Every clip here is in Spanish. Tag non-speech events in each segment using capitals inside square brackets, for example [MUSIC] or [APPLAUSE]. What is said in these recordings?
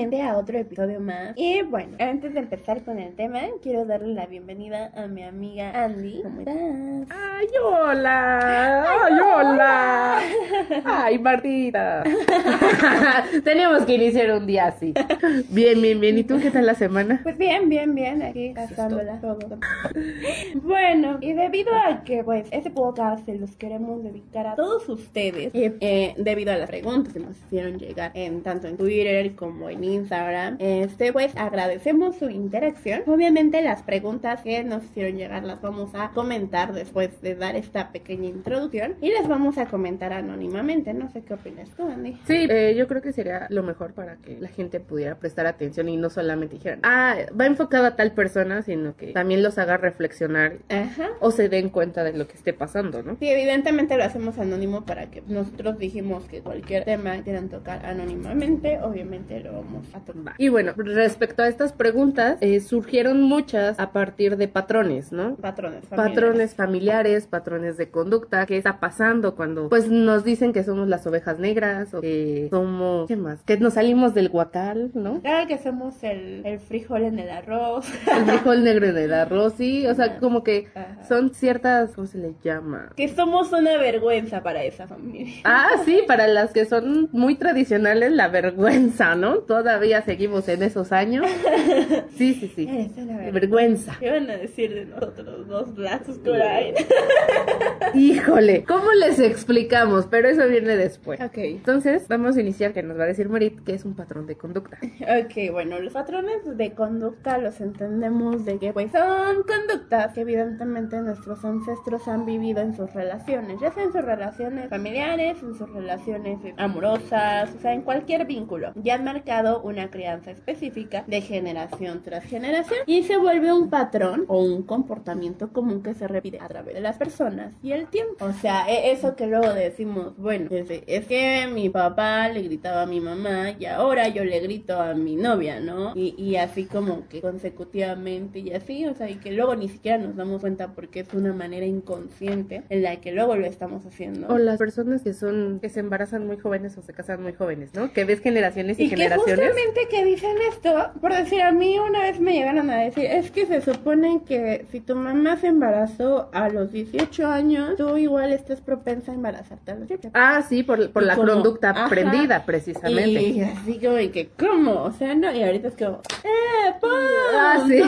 Nuevamente a otro episodio más. Y bueno, antes de empezar con el tema, quiero darle la bienvenida a mi amiga Andy. ¿Cómo estás? ¡Ay, hola! ¡Ay, hola! [LAUGHS] ¡Ay, Martita! [LAUGHS] Teníamos que iniciar un día así. Bien, bien, bien. ¿Y tú qué tal la semana? Pues bien, bien, bien, aquí pasándola todo. Bueno, y debido a que pues este podcast se los queremos dedicar a todos ustedes, eh, debido a las preguntas que nos hicieron llegar en tanto en Twitter como en Instagram, este pues agradecemos su interacción. Obviamente las preguntas que nos hicieron llegar las vamos a comentar después de dar esta pequeña introducción y las vamos a comentar anónimamente. No sé qué opinas tú, Andy. Sí, eh, yo creo que sería lo mejor para que la gente pudiera prestar atención y no solamente dijeran, ah, va enfocado a tal persona, sino que también los haga reflexionar Ajá. o se den cuenta de lo que esté pasando, ¿no? Sí, evidentemente lo hacemos anónimo para que nosotros dijimos que cualquier tema quieran tocar anónimamente, obviamente lo vamos a. Y bueno, respecto a estas preguntas, eh, surgieron muchas a partir de patrones, ¿no? Patrones. familiares. Patrones familiares, patrones de conducta, qué está pasando cuando pues nos dicen que somos las ovejas negras o que somos, ¿qué más? Que nos salimos del guacal, ¿no? Claro que somos el, el frijol en el arroz. [LAUGHS] El frijol negro en el arroz, sí, o sea, Ajá. como que Ajá. son ciertas, ¿cómo se le llama? que somos una vergüenza para esa familia. Ah, sí, para las que son muy tradicionales, la vergüenza, ¿no? Todavía seguimos en esos años. [LAUGHS] Sí, sí, sí. Esa la. Vergüenza. ¿Qué van a decir de nosotros dos brazos por ahí? [LAUGHS] Híjole, ¿cómo les explicamos? Pero eso viene después. ok. Entonces, vamos a iniciar que nos va a decir Marit que es un patrón de conducta. Ok, bueno, los patrones de conducta los entendemos de que pues son conductas que evidentemente nuestros ancestros han vivido en sus relaciones, ya sea en sus relaciones familiares, en sus relaciones amorosas, o sea, en cualquier vínculo. Ya han marcado una crianza específica de generación tras generación y se vuelve un patrón o un comportamiento común que se repite a través de las personas y el tiempo. O sea, e- eso que luego decimos, bueno, es, que mi papá le gritaba a mi mamá y ahora yo le grito a mi novia, ¿no? Y, y así como que consecutivamente y así, o sea, y que luego ni siquiera nos damos cuenta porque es una manera inconsciente en la que luego lo estamos haciendo. O las personas que son, que se embarazan muy jóvenes o se casan muy jóvenes, ¿no? Que ves generaciones y, Y generaciones. Justamente que dicen esto, por decir a mí una vez me llegaron a decir, es que se supone que si tu mamá se embarazó a los 18 años, tú igual estás propensa a embarazarte a los 18. Ah, sí, por, por Y la como- conducta ajá. aprendida, precisamente. Y [LAUGHS] así como de que, ¿cómo? O sea, no, y ahorita es como, ¡eh, pum! Ah, [LAUGHS] [LAUGHS] sí.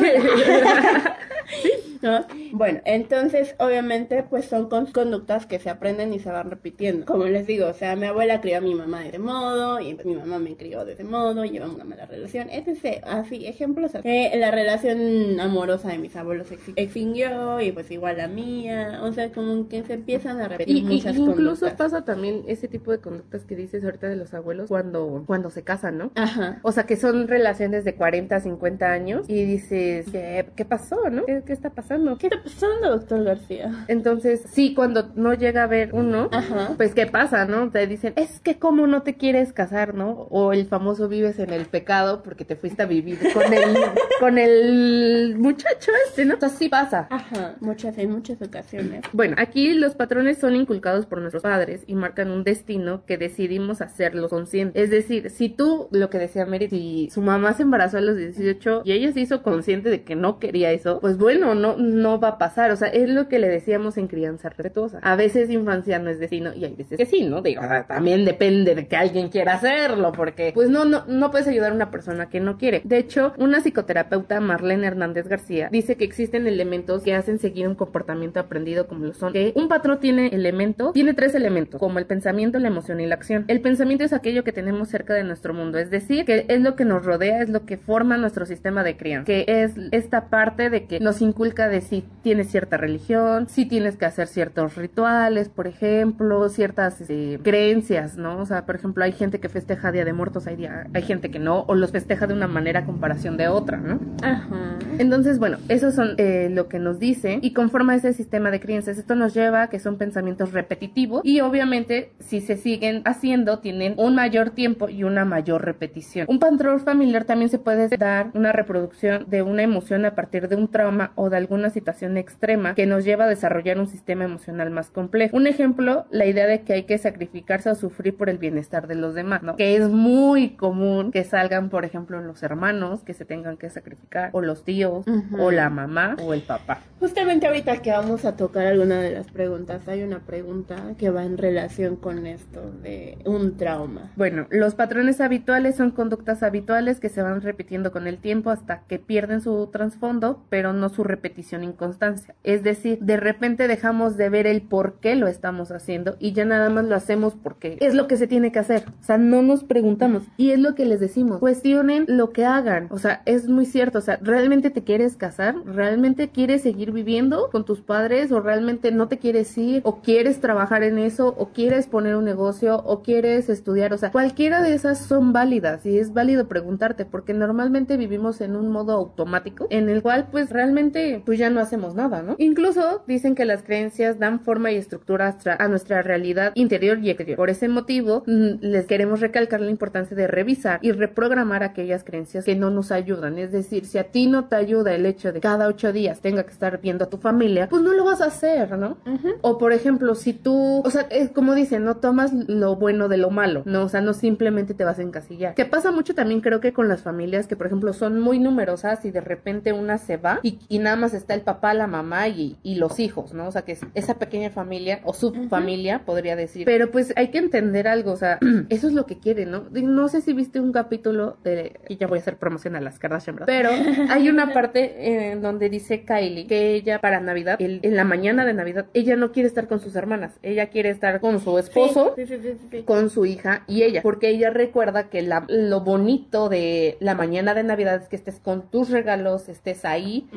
¿No? Bueno, entonces obviamente pues son con- conductas que se aprenden y se van repitiendo. Como les digo, o sea, mi abuela crió a mi mamá de ese modo y mi mamá me crió de ese modo, llevamos una mala relación, etc. Así, ejemplos. así. Eh, la relación amorosa de mis abuelos extinguió y pues igual la mía. O sea, como que se empiezan a repetir Y, y- muchas incluso conductas. pasa también ese tipo de conductas que dices ahorita de los abuelos cuando, cuando se casan, ¿no? Ajá. O sea, que son relaciones de 40, 50 años y dices, ¿qué, qué pasó, no? ¿Qué, qué está pasando? ¿Qué está pasando, doctor García? Entonces, sí, cuando no llega a ver uno, Ajá. pues ¿qué pasa, no? Te dicen, es que cómo no te quieres casar, ¿no? O el famoso vives en el pecado porque te fuiste a vivir con el, [LAUGHS] con el muchacho este, ¿no? O sea, sí pasa. Ajá. Muchas, en muchas ocasiones. Bueno, aquí los patrones son inculcados por nuestros padres y marcan un destino que decidimos hacerlo consciente. Es decir, si tú, lo que decía Mary, si su mamá se embarazó a los 18 y ella se hizo consciente de que no quería eso, pues bueno, no, no va a pasar. O sea, es lo que le decíamos en crianza respetuosa. A veces infancia no es destino y hay veces que sí, ¿no? Digo, ah, también depende de que alguien quiera hacerlo, porque pues no, no, no puedes ayudar a una persona que no quiere. De hecho, una psicoterapeuta, Marlene Hernández García, dice que existen elementos que hacen seguir un comportamiento aprendido como lo son. Un patrón tiene elementos, tiene tres elementos, como el pensamiento, la emoción y la acción. El pensamiento es aquello que tenemos cerca de nuestro mundo, es decir, que es lo que nos rodea, es lo que forma nuestro sistema de crianza, que es esta parte de que nos inculca de si tienes cierta religión, si tienes que hacer ciertos rituales, por ejemplo, ciertas este, creencias, ¿no? O sea, por ejemplo, hay gente que festeja Día de Muertos, hay, día- hay gente que no, o los festeja de una manera a comparación de otra, ¿no? Ajá. Entonces, bueno, esos son eh, lo que nos dice y conforma ese sistema de creencias. Esto nos lleva a que son pensamientos repetitivos y obviamente si se siguen haciendo tienen un mayor tiempo y una mayor repetición. Un patrón familiar también se puede dar una reproducción de una emoción a partir de un trauma o de alguna situación extrema que nos lleva a desarrollar un sistema emocional más complejo. Un ejemplo, la idea de que hay que sacrificarse o sufrir por el bienestar de los demás, ¿no? Que es muy común que salgan, por ejemplo, los hermanos que se tengan que sacrificar, o los tíos, o la mamá, o el papá. Justamente ahorita que vamos a tocar alguna de las preguntas, hay una pregunta que va en relación con esto de un trauma. Bueno, los patrones habituales son conductas habituales que se van repitiendo con el tiempo hasta que pierden su trasfondo, pero no su repetición en constancia. Es decir, de repente dejamos de ver el por qué lo estamos haciendo y ya nada más lo hacemos porque es lo que se tiene que hacer. O sea, no nos preguntamos. Y es lo que les decimos. Cuestionen lo que hagan. O sea, es muy cierto. O sea, ¿realmente te quieres casar? ¿Realmente quieres seguir viviendo con tus padres? ¿O realmente no te quieres ir? ¿O quieres trabajar en eso? ¿O quieres poner un negocio? ¿O quieres estudiar? O sea, cualquiera de esas son válidas y es válido preguntarte porque normalmente vivimos en un modo automático en el cual pues realmente pues ya no hacemos nada, ¿no? Incluso dicen que las creencias dan forma y estructura a nuestra realidad interior y exterior. Por ese motivo mm, les queremos recalcar la importancia de revisar y reprogramar aquellas creencias que no nos ayudan. Es decir, si a ti no te ayuda el hecho de cada ocho días tenga que estar viendo a tu familia, pues no lo vas a hacer, ¿no? O por ejemplo, si tú, o sea, es como dicen, no tomas lo bueno de lo malo, ¿no? O sea, no simplemente te vas a encasillar. Que pasa mucho también creo que con las familias que, por ejemplo, son muy numerosas y de repente una se va y, nada más está el papá, la mamá y, los hijos, ¿no? O sea, que es esa pequeña familia o subfamilia, podría decir. Pero pues hay que entender algo, o sea, [CLEARS THROAT] eso es lo que quieren, ¿no? No sé si viste un capítulo de, y ya voy a hacer promoción a las Kardashian, ¿verdad? Pero [LAUGHS] hay una parte en donde dice Kylie que ella para Navidad, en la mañana de Navidad, ella no quiere estar con sus hermanas, ella quiere estar con su esposo, con su hija y ella, porque ella recuerda que la, lo bonito de la mañana de Navidad es que estés con tus regalos, estés ahí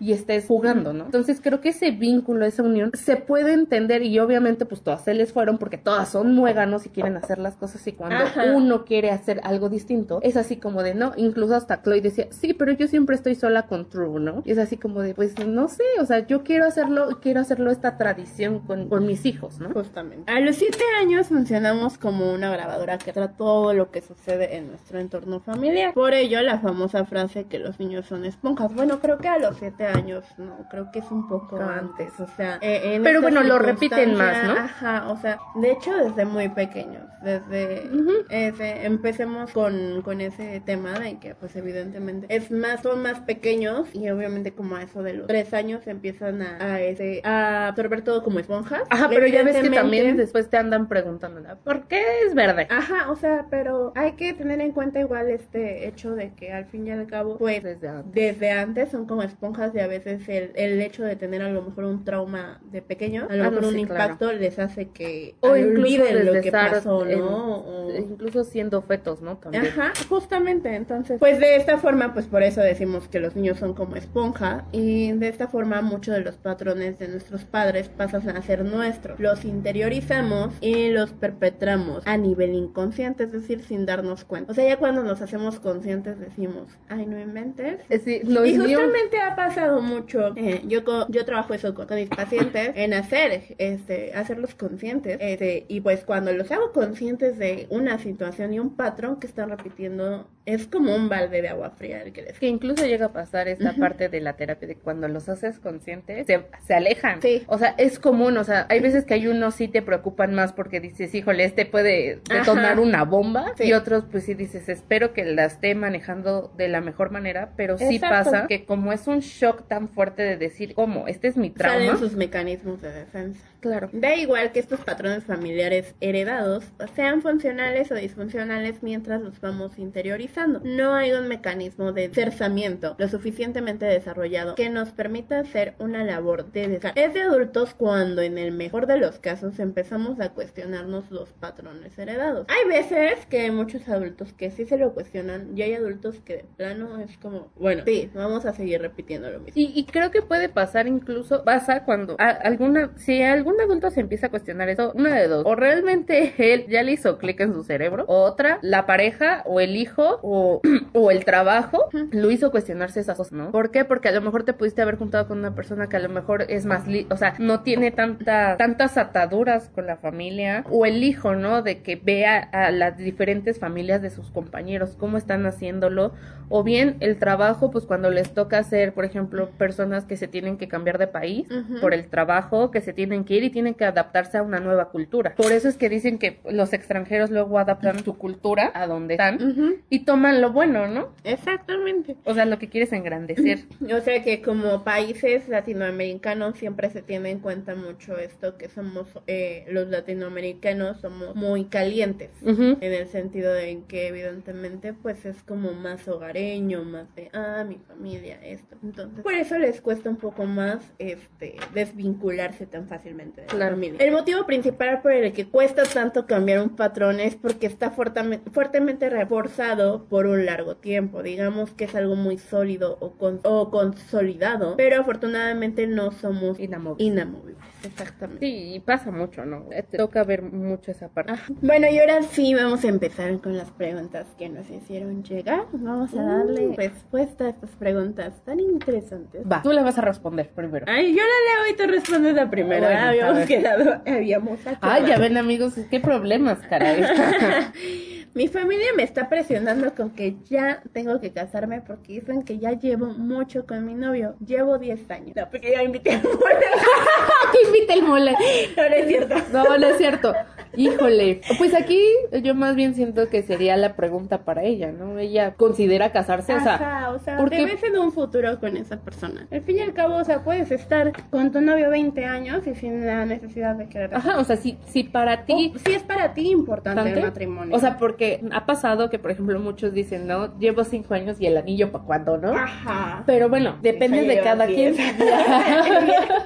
y estés jugando, ¿no? Entonces creo que ese vínculo, esa unión, se puede entender y obviamente pues todas se les fueron porque todas son muéganos y quieren hacer las cosas y cuando uno quiere hacer algo distinto, es así como de, no, incluso hasta Chloe decía, sí, pero yo siempre estoy sola con True, ¿no? Y es así como de, pues no sé, o sea, yo quiero hacerlo, quiero hacerlo esta tradición con, con mis hijos, ¿no? Justamente. A los siete años funcionamos como una grabadora que trata todo lo que sucede en nuestro entorno familiar. Por ello, la famosa frase que los niños son esponjas. Bueno, creo que a los siete años, no, creo que es un poco antes, o sea, eh, pero bueno, lo repiten más, ¿no? Ajá, o sea, de hecho desde muy pequeños, desde, ese, empecemos con, con ese tema de que pues evidentemente es más, son más pequeños y obviamente como a eso de los tres años empiezan a, a, ese, a absorber todo como esponjas. Ajá, pero ya ves que también después te andan preguntando, ¿por qué es verde? Ajá, o sea, pero hay que tener en cuenta igual este hecho de que al fin y al cabo, pues desde antes, desde antes son como esponjas y a veces el, el, hecho de tener a lo mejor un trauma de pequeño, a lo ah, mejor un impacto les hace que o olviden lo que pasó, ¿no? Incluso siendo fetos, ¿no? Ajá, justamente, entonces, pues de esta forma, pues por eso decimos que los niños son como esponja y de esta forma muchos de los patrones de nuestros padres pasan a ser nuestros. Los interiorizamos y los perpetramos a nivel inconsciente, es decir, sin darnos cuenta. O sea, ya cuando nos hacemos conscientes decimos, ay, no inventes. Eh, sí, y justamente ha pasado mucho. Eh, yo, yo trabajo eso con, mis pacientes en hacer, este, hacerlos conscientes. Este, y pues cuando los hago conscientes de una situación y un patrón que están repitiendo, es como un balde de agua fría el que les... Que incluso llega a pasar esta parte de la terapia de cuando los haces conscientes, se, se alejan. Sí. O sea, es común, o sea, hay veces que hay unos sí te preocupan más porque dices, híjole, este puede detonar una bomba. Y otros, pues sí dices, espero que la esté manejando de la mejor manera, pero sí pasa que como es un shock tan fuerte de decir, ¿cómo? Este es mi trauma. Salen sus mecanismos de defensa. Claro. Da igual que estos patrones familiares heredados sean funcionales o disfuncionales mientras los vamos interiorizando. No hay un mecanismo de cerzamiento lo suficientemente desarrollado que nos permita hacer una labor de desarrollo. Es de adultos cuando en el mejor de los casos empezamos a cuestionarnos los patrones heredados. Hay veces que hay muchos adultos que sí se lo cuestionan y hay adultos que de plano es como, bueno, sí, vamos a seguir repitiendo lo mismo. Y, creo que puede pasar incluso, pasa cuando alguna, si alguna un adulto se empieza a cuestionar eso, una de dos, o realmente [LAUGHS] él ya le hizo clic en su cerebro, o otra, la pareja o el hijo o, [CLEARS THROAT] o el trabajo lo hizo cuestionarse esas cosas, ¿no? ¿Por qué? Porque a lo mejor te pudiste haber juntado con una persona que a lo mejor es más, li- o sea, no tiene tanta, tantas ataduras con la familia, o el hijo, ¿no? De que vea a las diferentes familias de sus compañeros, cómo están haciéndolo, o bien el trabajo, pues cuando les toca ser, por ejemplo, personas que se tienen que cambiar de país Ujú. por el trabajo, que se tienen que ir y tienen que adaptarse a una nueva cultura. Por eso es que dicen que los extranjeros luego adaptan su cultura a donde están y toman lo bueno, ¿no? Exactamente. O sea, lo que quieres engrandecer. [CLEARS THROAT] O sea que como países latinoamericanos siempre se tiene en cuenta mucho esto, que somos eh, los latinoamericanos somos muy calientes. En el sentido de que evidentemente pues es como más hogareño, más de, ah, mi familia, esto. Entonces, por eso les cuesta un poco más este desvincularse tan fácilmente Claro. familia. El motivo principal por el que cuesta tanto cambiar un patrón es porque está fuertemente, reforzado por un largo tiempo. Digamos que es algo muy sólido o, con- o consolidado, pero afortunadamente no somos Inamovibles. inamovibles. Exactamente. Sí, pasa mucho, ¿no? Eh, te toca ver mucho esa parte. Bueno, y ahora sí vamos a empezar con las preguntas que nos hicieron llegar. Vamos a darle respuesta a estas preguntas tan interesantes. Va, tú le vas a responder primero. Ay, yo la leo y tú respondes la primera. Bueno, habíamos quedado, habíamos Ay, acordado. ya ven amigos, qué problemas, caray. [LAUGHS] Mi familia me está presionando con que ya tengo que casarme porque dicen que ya llevo mucho con mi novio. Llevo 10 años. No, porque ya invité a mole. [LAUGHS] Invita el mole. No, no es cierto. No, no es cierto. Híjole. Pues aquí yo más bien siento que sería la pregunta para ella, ¿no? Ella considera casarse, o sea, Ajá, o sea, porque- te ves en un futuro con esa persona. Al fin y al cabo, o sea, puedes estar con tu novio 20 años y sin la necesidad de querer. ajá, o sea, si, si para ti O si es para ti importante el matrimonio. O sea, porque ha pasado que, por ejemplo, muchos dicen, ¿no? Llevo cinco años y el anillo para cuándo, ¿no? Ajá. Pero bueno, depende de cada quien. [LAUGHS]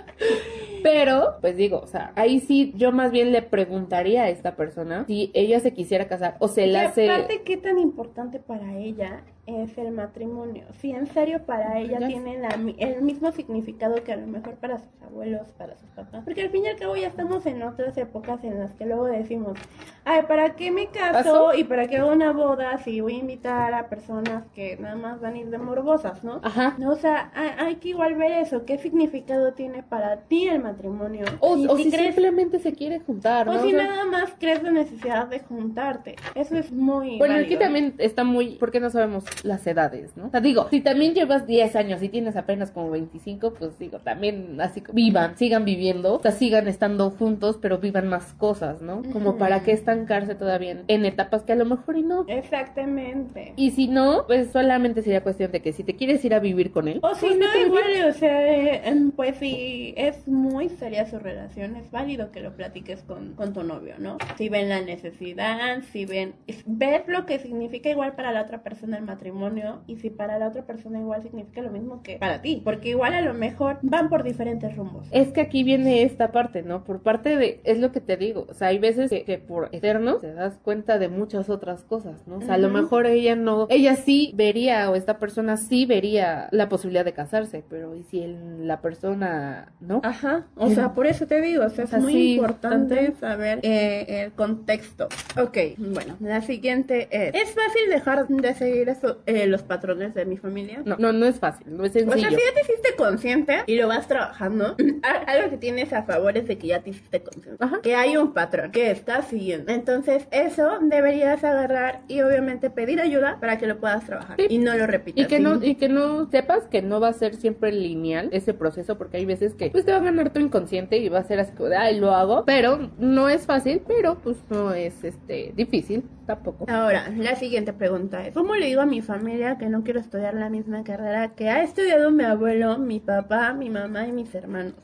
[LAUGHS] Pero, pues digo, o sea, ahí sí yo más bien le preguntaría a esta persona si ella se quisiera casar o se Y la hace... aparte, ¿qué tan importante para ella es el matrimonio? Si en serio para ella tiene la el mismo significado que a lo mejor para sus abuelos, para sus papás. Porque al fin y al cabo ya estamos en otras épocas en las que luego decimos, ay, ¿para qué me caso? Y para qué hago una boda si voy a invitar a personas que nada más van a ir de morbosas, ¿no? Ajá. No, o sea, hay, hay que igual ver eso. ¿Qué significado tiene para ti el matrimonio? O, Y o si crees- simplemente se quiere juntar, ¿no? o si O sea, nada más crees la necesidad de juntarte. Eso es muy. Bueno, válido. aquí también está muy... porque no sabemos las edades, no? O sea, digo, si también llevas 10 años y tienes apenas como 25, pues digo, también así vivan, sigan viviendo, o sea, sigan estando juntos, pero vivan más cosas, ¿no? Como para que estancarse todavía en, en etapas que a lo mejor y no. Exactamente. Y si no, pues solamente sería cuestión de que si te quieres ir a vivir con él, O si pues no, vivir. igual, o sea, em, pues si es muy seria su relación, es válido que lo platiques con, con tu novio, ¿no? Si ven la necesidad, si ven, ver lo que significa igual para la otra persona el matrimonio y si para la otra persona igual significa lo mismo que para ti, porque igual a lo mejor van por diferentes rumbos. Es que aquí viene esta parte, ¿no? Por parte de, es lo que te digo, o sea, hay veces que, que por eterno te das cuenta de muchas otras cosas, ¿no? O sea, a lo mejor ella no, ella sí vería, o esta persona sí vería la posibilidad de casarse, pero ¿y si el- la persona no? Ajá, o sea, por eso te digo, o sea, es muy importante saber eh, el contexto. Ok, bueno, la siguiente es, ¿es fácil dejar de seguir eso, eh, los patrones de mi familia? No, no, no es fácil, no es O sea, sencillo. si ya te hiciste consciente y lo vas trabajando, [CLEARS THROAT] algo que tienes a favor es de que ya te hiciste consciente. Ajá. Que hay un patrón que estás siguiendo. Entonces, eso deberías agarrar y obviamente pedir ayuda para que lo puedas trabajar. Sí. Y no lo repitas. Y que no, y que no sepas que no va a ser siempre lineal ese proceso, porque hay veces que pues te va a ganar tu inconsciente y va a ser así ay lo hago, pero no es fácil, pero pues no es este difícil tampoco. Ahora, la siguiente pregunta es, ¿cómo le digo a mi familia que no quiero estudiar la misma carrera que ha estudiado mi abuelo, mi papá, mi mamá y mis hermanos?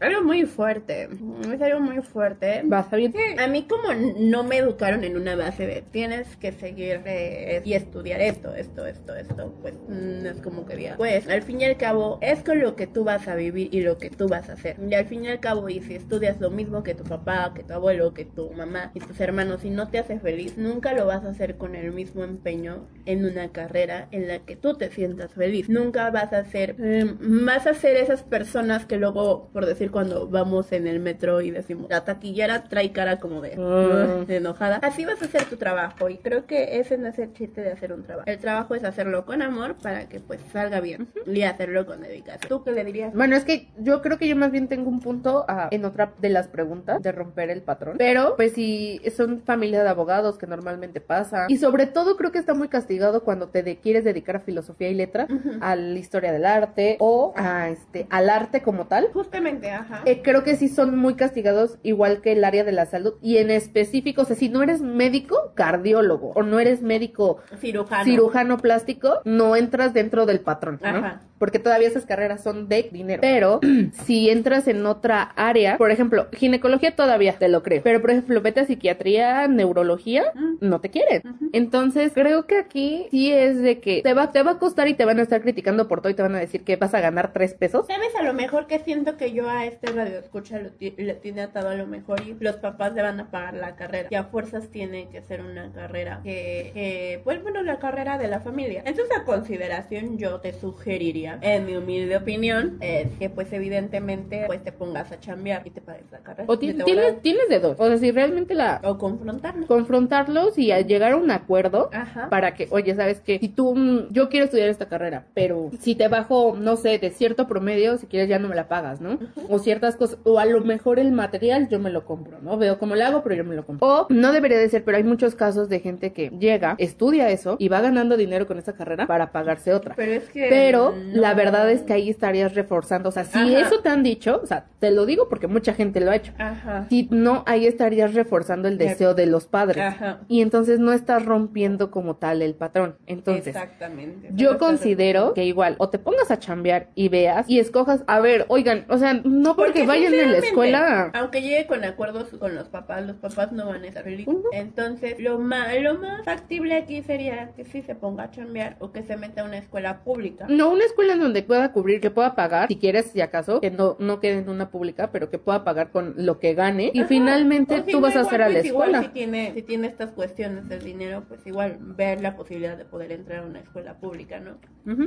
Algo muy fuerte, es algo muy fuerte. Vas a. A mí como no me educaron en una base de tienes que seguir eh, y estudiar esto, esto, esto, esto, pues no es como que diga. Pues al fin y al cabo es con lo que tú vas a vivir y lo que tú vas a hacer. Y al fin y al cabo y si estudias lo mismo que tu papá, que tu abuelo, que tu mamá y tus hermanos y no te hace feliz, nunca lo vas a hacer con el mismo empeño en una carrera en la que tú te sientas feliz. Nunca vas a ser, eh, vas a ser esas personas que luego, por decir, cuando vamos en el metro y decimos, la taquillera trae cara como de, Ah. de enojada. Así vas a hacer tu trabajo y creo que ese no es el chiste de hacer un trabajo. El trabajo es hacerlo con amor para que pues salga bien y hacerlo con dedicación. ¿Tú qué le dirías? Bueno, es que yo creo que yo más bien tengo un punto ah, en otra de las preguntas de romper el patrón. Pero, pues si son familia de abogados que normalmente pasa. Y sobre todo creo que está muy castigado cuando te de- quieres dedicar a filosofía y letras, a la historia del arte o a este al arte como tal. Justamente, ajá. Eh, creo que sí son muy castigados, igual que el área de la salud. Y en específico, o sea, si no eres médico, cardiólogo, o no eres médico Cirujano. cirujano plástico, no entras dentro del patrón, ¿no? Ajá. Porque todavía esas carreras son de dinero. Pero [CLEARS THROAT] si entras en otra área, por ejemplo, ginecología todavía te lo creo. Pero por ejemplo, vete a psiquiatría, neurología, no te quieren. Entonces, creo que aquí sí es de que te va, te va a costar y te van a estar criticando por todo y te van a decir que vas a ganar tres pesos. ¿Sabes a lo mejor que siento que yo a este radio escucha lo le tiene atado a lo mejor y los papás le van a pagar la carrera? Y a fuerzas tiene que ser una carrera que, que pues bueno, la carrera de la familia. Entonces a consideración yo te sugeriría, en mi humilde opinión, es que pues evidentemente pues te pongas a chambear y te pagues la carrera. O tienes, tienes de dos. O sea, si realmente la O confrontarnos. confrontarlos y a llegar a un acuerdo Ajá. para que, oye, sabes que si tú, mm, yo quiero estudiar esta carrera, pero si te bajo, no sé, de cierto promedio, si quieres ya no me la pagas, ¿no? O ciertas cosas, o a lo mejor el material yo me lo compro, ¿no? Veo cómo le hago, pero yo me lo compro. O no debería de ser, pero hay muchos casos de gente que llega, estudia eso y va ganando dinero con esa carrera para pagarse otra. Pero es que... Pero no. la verdad es que ahí estarías reforzando, o sea, si Ajá. eso te han dicho, o sea, te lo digo porque mucha gente lo ha hecho. Ajá. Si no, ahí estarías reforzando el deseo de los padres. Ajá. Y entonces no estás rompiendo como tal el patrón. Entonces, Exactamente. yo considero que igual o te pongas a chambear y veas y escojas, a ver, oigan, o sea, no porque, vayan en la escuela. Aunque llegue con acuerdos con los papás, los papás no van a estar felices. Ujú. Entonces, lo más, lo más factible aquí sería que sí se ponga a chambear o que se meta a una escuela pública. No, una escuela en donde pueda cubrir, que pueda pagar, si quieres, si acaso, que no, no quede en una pública, pero que pueda pagar con lo que gane. Y Ajá. finalmente O tú vas a hacer a la pues, igual escuela. si tiene, si tiene estas cuestiones del dinero, pues igual ver la posibilidad de poder entrar a una escuela pública, ¿no?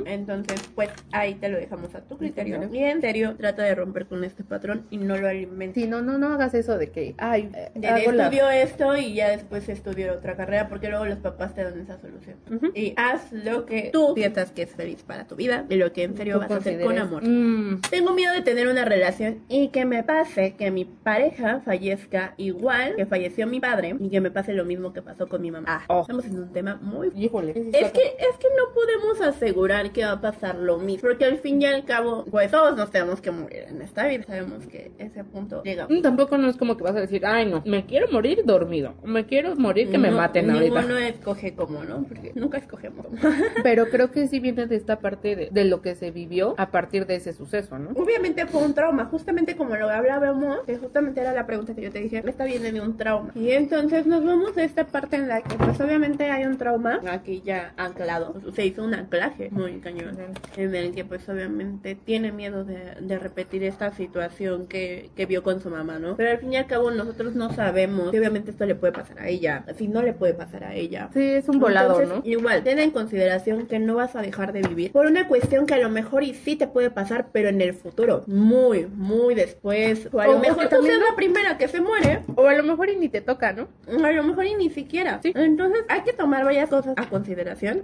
Entonces, pues ahí te lo dejamos a tu criterio. Y en serio, trata de romper con este patrón y no lo alimentes. Sí, no, no, no hagas eso de que, ay, eh, De hago la- estudio esto y ya después estudio otra carrera porque luego los papás te dan esa solución. Y haz lo que tú sientas que es feliz para tu vida y lo que en serio vas a hacer con amor. Mm, Tengo miedo de tener una relación y que me pase que mi pareja fallezca igual que falleció mi padre y que me pase lo mismo que pasó con mi mamá. Ah, Oh. estamos en un tema muy híjole. Es que, es que no podemos asegurar que va a pasar lo mismo, porque al fin y al cabo, pues todos nos tenemos que morir en esta vida. Sabemos que ese punto llega. Mm, Tampoco no es como que vas a decir, ay no, me quiero morir dormido, me quiero morir que me No, maten ahorita. Ninguno escoge cómo, ¿no? Porque nunca escogemos cómo. [LAUGHS] Pero creo que sí viene de esta parte de, de lo que se vivió a partir de ese suceso, ¿no? Obviamente fue un trauma, justamente como lo hablábamos, que justamente era la pregunta que yo te dije, esta viene de un trauma. Y entonces nos vamos a esta parte en la que pues obviamente hay un trauma aquí ya anclado, se hizo un anclaje muy cañón, en el que pues obviamente tiene miedo de, de repetir esta situación que, que vio con su mamá, ¿no? Pero al fin y al cabo nosotros no sabemos si obviamente esto le puede pasar a ella, si no le puede pasar a ella. Sí, es un volado, Entonces, ¿no? Igual, ten en consideración que no vas a dejar de vivir por una cuestión que a lo mejor y sí te puede pasar, pero en el futuro, muy, muy después. O a O- lo mejor que tú seas no- la primera que se muere, O a lo mejor y ni te toca, ¿no? a lo mejor y ni siquiera. Sí. Entonces hay que tomar varias cosas a consideración.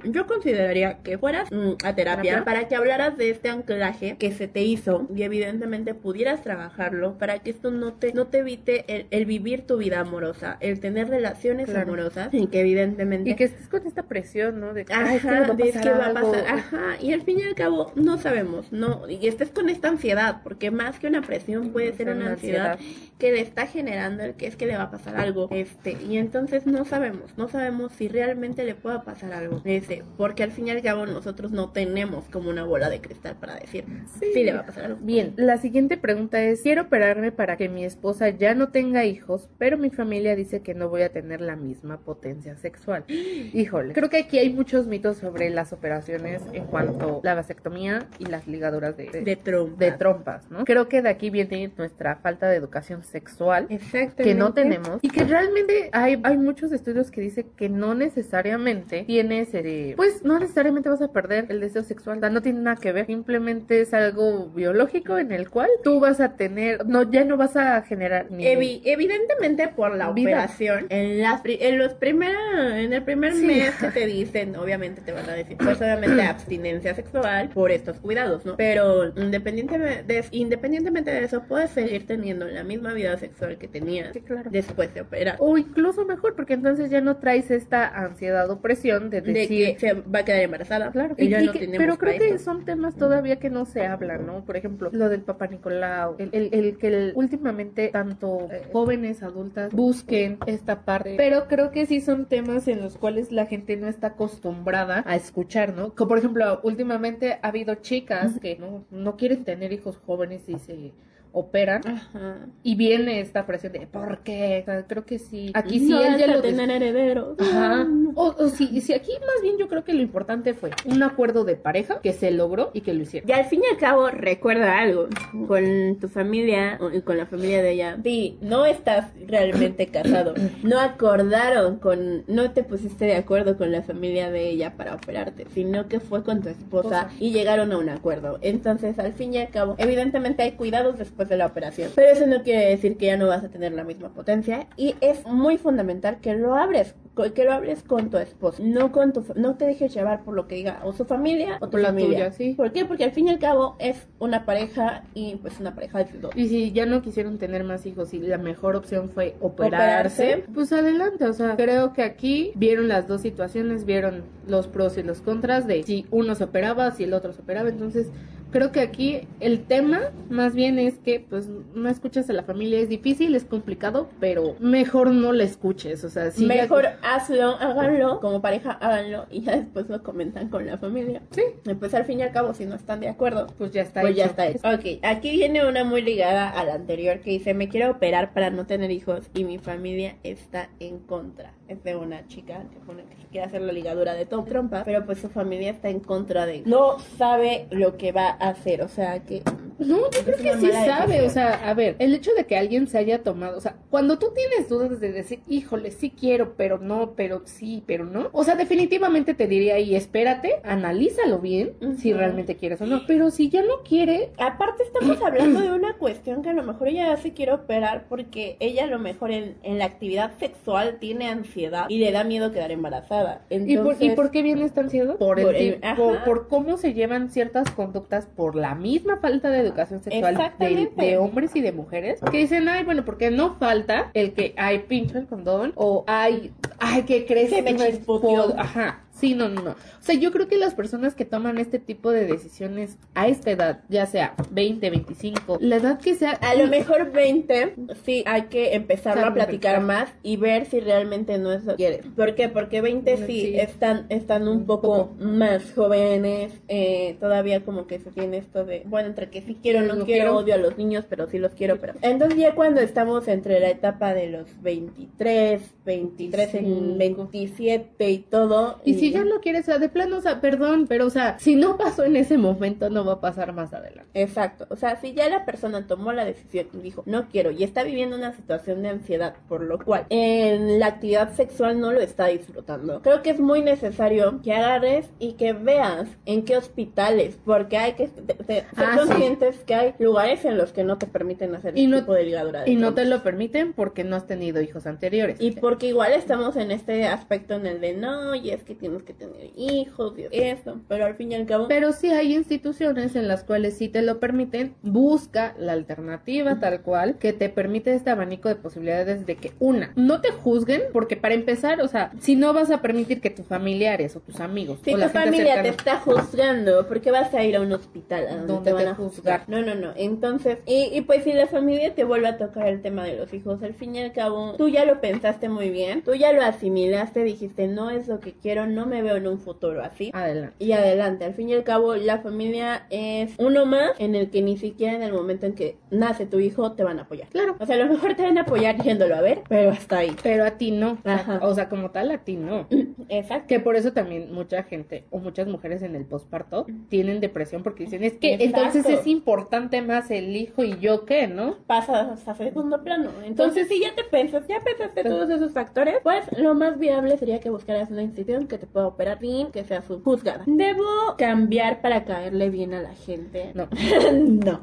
Yo consideraría que fueras mm, a terapia para que hablaras de este anclaje que se te hizo y evidentemente pudieras trabajarlo para que esto no te, no te evite el, el vivir tu vida amorosa, el tener relaciones Claro. amorosas y que evidentemente Y que estés con esta presión, ¿no? De que, Ajá, es que va a pasar va a pasar. Ajá, y al fin y al cabo no sabemos, no, y estés con esta ansiedad, porque más que una presión puede ser Una una ansiedad que le está generando el que es que le va a pasar algo, este, y entonces no sabemos, no sabemos si realmente le pueda pasar algo, ese, porque al fin y al cabo nosotros no tenemos como una bola de cristal para decir si le va a pasar algo. Bien, la siguiente pregunta es, quiero operarme para que mi esposa ya no tenga hijos, pero mi familia dice que no voy a tener la misma potencia sexual. [GASPS] Híjole, creo que aquí hay muchos mitos sobre las operaciones en cuanto a la vasectomía y las ligaduras de, De trompa. de trompas, ¿no? Creo que de aquí viene nuestra falta de educación sexual que no tenemos y que realmente hay, hay muchos estudios que dicen que no necesariamente eh, pues no necesariamente vas a perder el deseo sexual, o sea, no tiene nada que ver, simplemente es algo biológico en el cual tú vas a tener, no, ya no vas a generar ni... Evi- evidentemente por la Vida. operación, en, las, pri- en los primeros, en el primer Sí. mes que te dicen, obviamente te van a decir, pues obviamente [CLEARS THROAT] abstinencia sexual por estos cuidados, ¿no? Pero independientemente de, independientemente de eso, puedes seguir teniendo la misma vida sexual que tenías Sí, claro. después de operar. O incluso mejor, porque entonces ya no traes esta ansiedad o presión de De que se va a quedar embarazada. Claro, Y y- no que- pero creo que esto. son temas todavía que no se hablan, ¿no? Por ejemplo, lo del Papa Nicolau, el, el- el que el- últimamente tanto eh, jóvenes, adultas busquen esta parte, pero creo que sí son temas en los cuales la gente no está acostumbrada a escuchar, ¿no? Como por ejemplo, últimamente ha habido chicas que no, no quieren tener hijos jóvenes y se operan Ajá. y viene esta presión de ¿por qué? O sea, creo que sí. Aquí sí no él ya lo tener herederos. Ajá. O, o si, si aquí más bien yo creo que lo importante fue un acuerdo de pareja que se logró y que lo hicieron. Y al fin y al cabo, recuerda algo con tu familia y con la familia de ella. Sí, no estás realmente casado. No acordaron con, no te pusiste de acuerdo con la familia de ella para operarte, sino que fue con tu esposa Esposa. y llegaron a un acuerdo. Entonces, al fin y al cabo, evidentemente hay cuidados después de la operación, pero eso no quiere decir que ya no vas a tener la misma potencia y es muy fundamental que lo abres, que lo hables con tu esposo, no con tu, no te dejes llevar por lo que diga o su familia o tu la familia. tuya, sí. ¿Por qué? Porque al fin y al cabo es una pareja y pues una pareja de dos. Y si ya no quisieron tener más hijos y la mejor opción fue operarse, Operarse. pues adelante. O sea, creo que aquí vieron las dos situaciones, vieron los pros y los contras de si uno se operaba, si el otro se operaba. Entonces, creo que aquí el tema más bien es que pues no escuchas a la familia, es difícil, es complicado, pero mejor no la escuches. O sea, si ya- Mejor hazlo, háganlo, como pareja háganlo y ya después lo comentan con la familia. Sí. Y pues al fin y al cabo, si no están de acuerdo, pues ya está pues ya está hecho. Ok, aquí viene una muy ligada a la anterior que dice, me quiero operar para no tener hijos y mi familia está en contra. Es de una chica que pone que se quiere hacer la ligadura de to- trompa, pero pues su familia está en contra de... No sabe lo que va a hacer, o sea que... No, yo creo que sí sabe, decisión. o sea, a ver, el hecho de que alguien se haya tomado, o sea, cuando tú tienes dudas de decir, híjole, sí quiero, pero no, pero sí, pero no, o sea, definitivamente te diría, y espérate, analízalo bien, si realmente quieres o no, pero si ya no quiere, Aparte estamos hablando de [CLEARS THROAT] una cuestión que a lo mejor ella ya se quiere operar porque ella a lo mejor en, en la actividad sexual tiene ansiedad y le da miedo quedar embarazada. ¿y por, ¿y Entonces, por qué viene esta ansiedad? Por, el Por el- tipo- ajá. por, por cómo se llevan ciertas conductas por la misma falta de educación sexual de, hombres y de mujeres, que dicen, ay, bueno, porque no falta el que, ay, pincho el condón, o ay, ay, ¿qué crees? Se me chispoteó. Ajá. Sí, no, no, no. O sea, yo creo que las personas que toman este tipo de decisiones a esta edad, ya sea 20, 25, la edad que sea... a lo mejor 20, sí, hay que empezarlo a platicar más y ver si realmente no es lo que quieres. ¿Por qué? Porque 20 sí, Sí. están están un Un poco, poco. más jóvenes, eh, todavía como que se tiene esto de, bueno, entre que sí quiero, no quiero, quiero. odio a los niños, pero sí los quiero, pero... Entonces ya cuando estamos entre la etapa de los 23, 23 en 25. 27 y todo... Y si ya no quieres, o sea, de plano, o sea, perdón, pero, o sea, si no pasó en ese momento, no va a pasar más adelante. Exacto, o sea, si ya la persona tomó la decisión y dijo, no quiero, y está viviendo una situación de ansiedad, por lo cual en la actividad sexual no lo está disfrutando, creo que es muy necesario que agarres y que veas en qué hospitales, porque hay que te- te- ser Ah, sí. conscientes que hay lugares en los que no te permiten hacer Y este no- tipo de ligadura. de Y no te lo permiten porque no has tenido hijos anteriores. Y porque igual estamos en este aspecto en el de no, y es que tienes que tener hijos y eso, pero al fin y al cabo... Pero sí hay instituciones en las cuales sí te lo permiten, busca la alternativa tal cual que te permite este abanico de posibilidades de que una, no te juzguen, porque para empezar, o sea, si no vas a permitir que tus familiares o tus amigos Si o tu familia te está juzgando, ¿por qué vas a ir a un hospital a donde, Donde te van te a juzgar. juzgar? No, no, no. Entonces, y, y pues si la familia te vuelve a tocar el tema de los hijos, al fin y al cabo, tú ya lo pensaste muy bien, tú ya lo asimilaste, dijiste, no es lo que quiero, no me veo en un futuro así. Adelante. Y adelante, al fin y al cabo, la familia es uno más en el que ni siquiera en el momento en que nace tu hijo te van a apoyar. Claro. O sea, a lo mejor te van a apoyar yéndolo a ver, pero hasta ahí. Pero a ti no. Ajá. O sea, como tal, a ti no. [CLEARS THROAT] Exacto. Que por eso también mucha gente o muchas mujeres en el posparto tienen depresión porque dicen, es que Exacto. entonces es importante más el hijo y yo qué, ¿no? pasas a segundo plano. Entonces, si ya te pensas, ya pensaste todos esos factores, pues lo más viable sería que buscaras una institución que te pueda operar bien, que sea su juzgada. ¿Debo cambiar para caerle bien a la gente? No. [LAUGHS] no.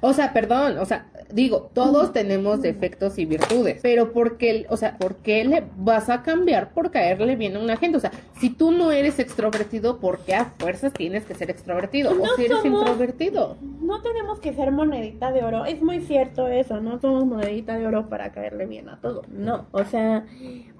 O sea, perdón, o sea, digo, todos tenemos defectos y virtudes, pero ¿por qué, o sea, por qué le vas a cambiar por caerle bien a una gente? O sea, si tú no eres extrovertido, ¿por qué a fuerzas tienes que ser extrovertido? No o si eres somos- introvertido. No tenemos que ser monedita de oro. Es muy cierto eso, no somos monedita de oro para caerle bien a todo. No, o sea,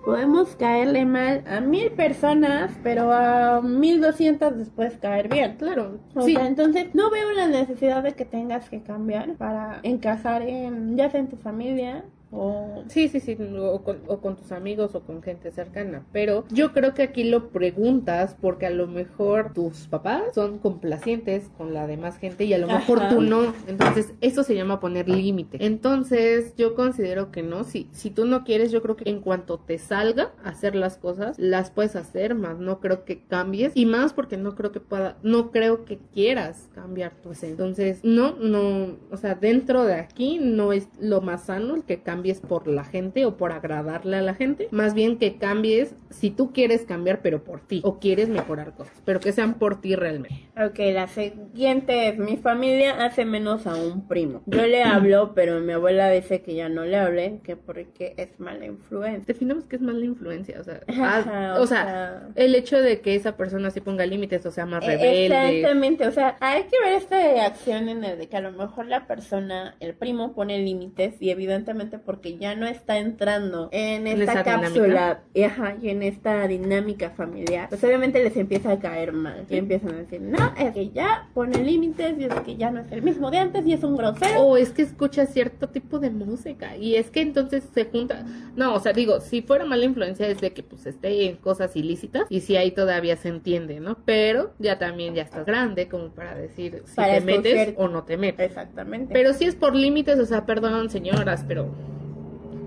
podemos caerle mal a mil personas, pero a mil doscientas después caer bien. Claro, O sí. sea, entonces no veo la necesidad de que tengas que cambiar para encajar en, ya sea en tu familia o... Sí, sí, sí, o con, o con tus amigos o con gente cercana. Pero yo creo que aquí lo preguntas porque a lo mejor tus papás son complacientes con la demás gente y a lo mejor tú no. Entonces, eso se llama poner límite. Entonces, yo considero que no. Si, si tú no quieres, yo creo que en cuanto te salga hacer las cosas, las puedes hacer, más no creo que cambies. Y más porque no creo que pueda, no creo que quieras cambiar tu esencia. Entonces, no, no, o sea, dentro de aquí no es lo más sano el que cambies por la gente o por agradarle a la gente. Más bien que cambies si tú quieres cambiar, pero por ti. O quieres mejorar cosas, pero que sean por ti realmente. Ok, la siguiente es, mi familia hace menos a un primo. Yo le hablo, pero mi abuela dice que ya no le hable, que porque es mala influencia. Definamos que es mala influencia, o sea, [LAUGHS] Ajá, ah, o sea, el hecho de que esa persona sí ponga límites, o sea, más Eh, rebelde. Exactamente, o sea, hay que ver esta acción en el de que a lo mejor la persona, el primo, pone límites y evidentemente porque ya no está entrando en En esta esa cápsula y, ajá, y en esta dinámica familiar, pues obviamente les empieza a caer mal. Y empiezan a decir, no, es que ya pone límites y es que ya no es el mismo de antes y es un grosero. O es que escucha cierto tipo de música y es que entonces se junta. No, o sea, digo, si fuera mala influencia es de que pues esté en cosas ilícitas y si ahí todavía se entiende, ¿no? Pero ya también ya estás grande como para decir si Para te metes o no te metes. Exactamente. Pero si es por límites, o sea, perdón, señoras, pero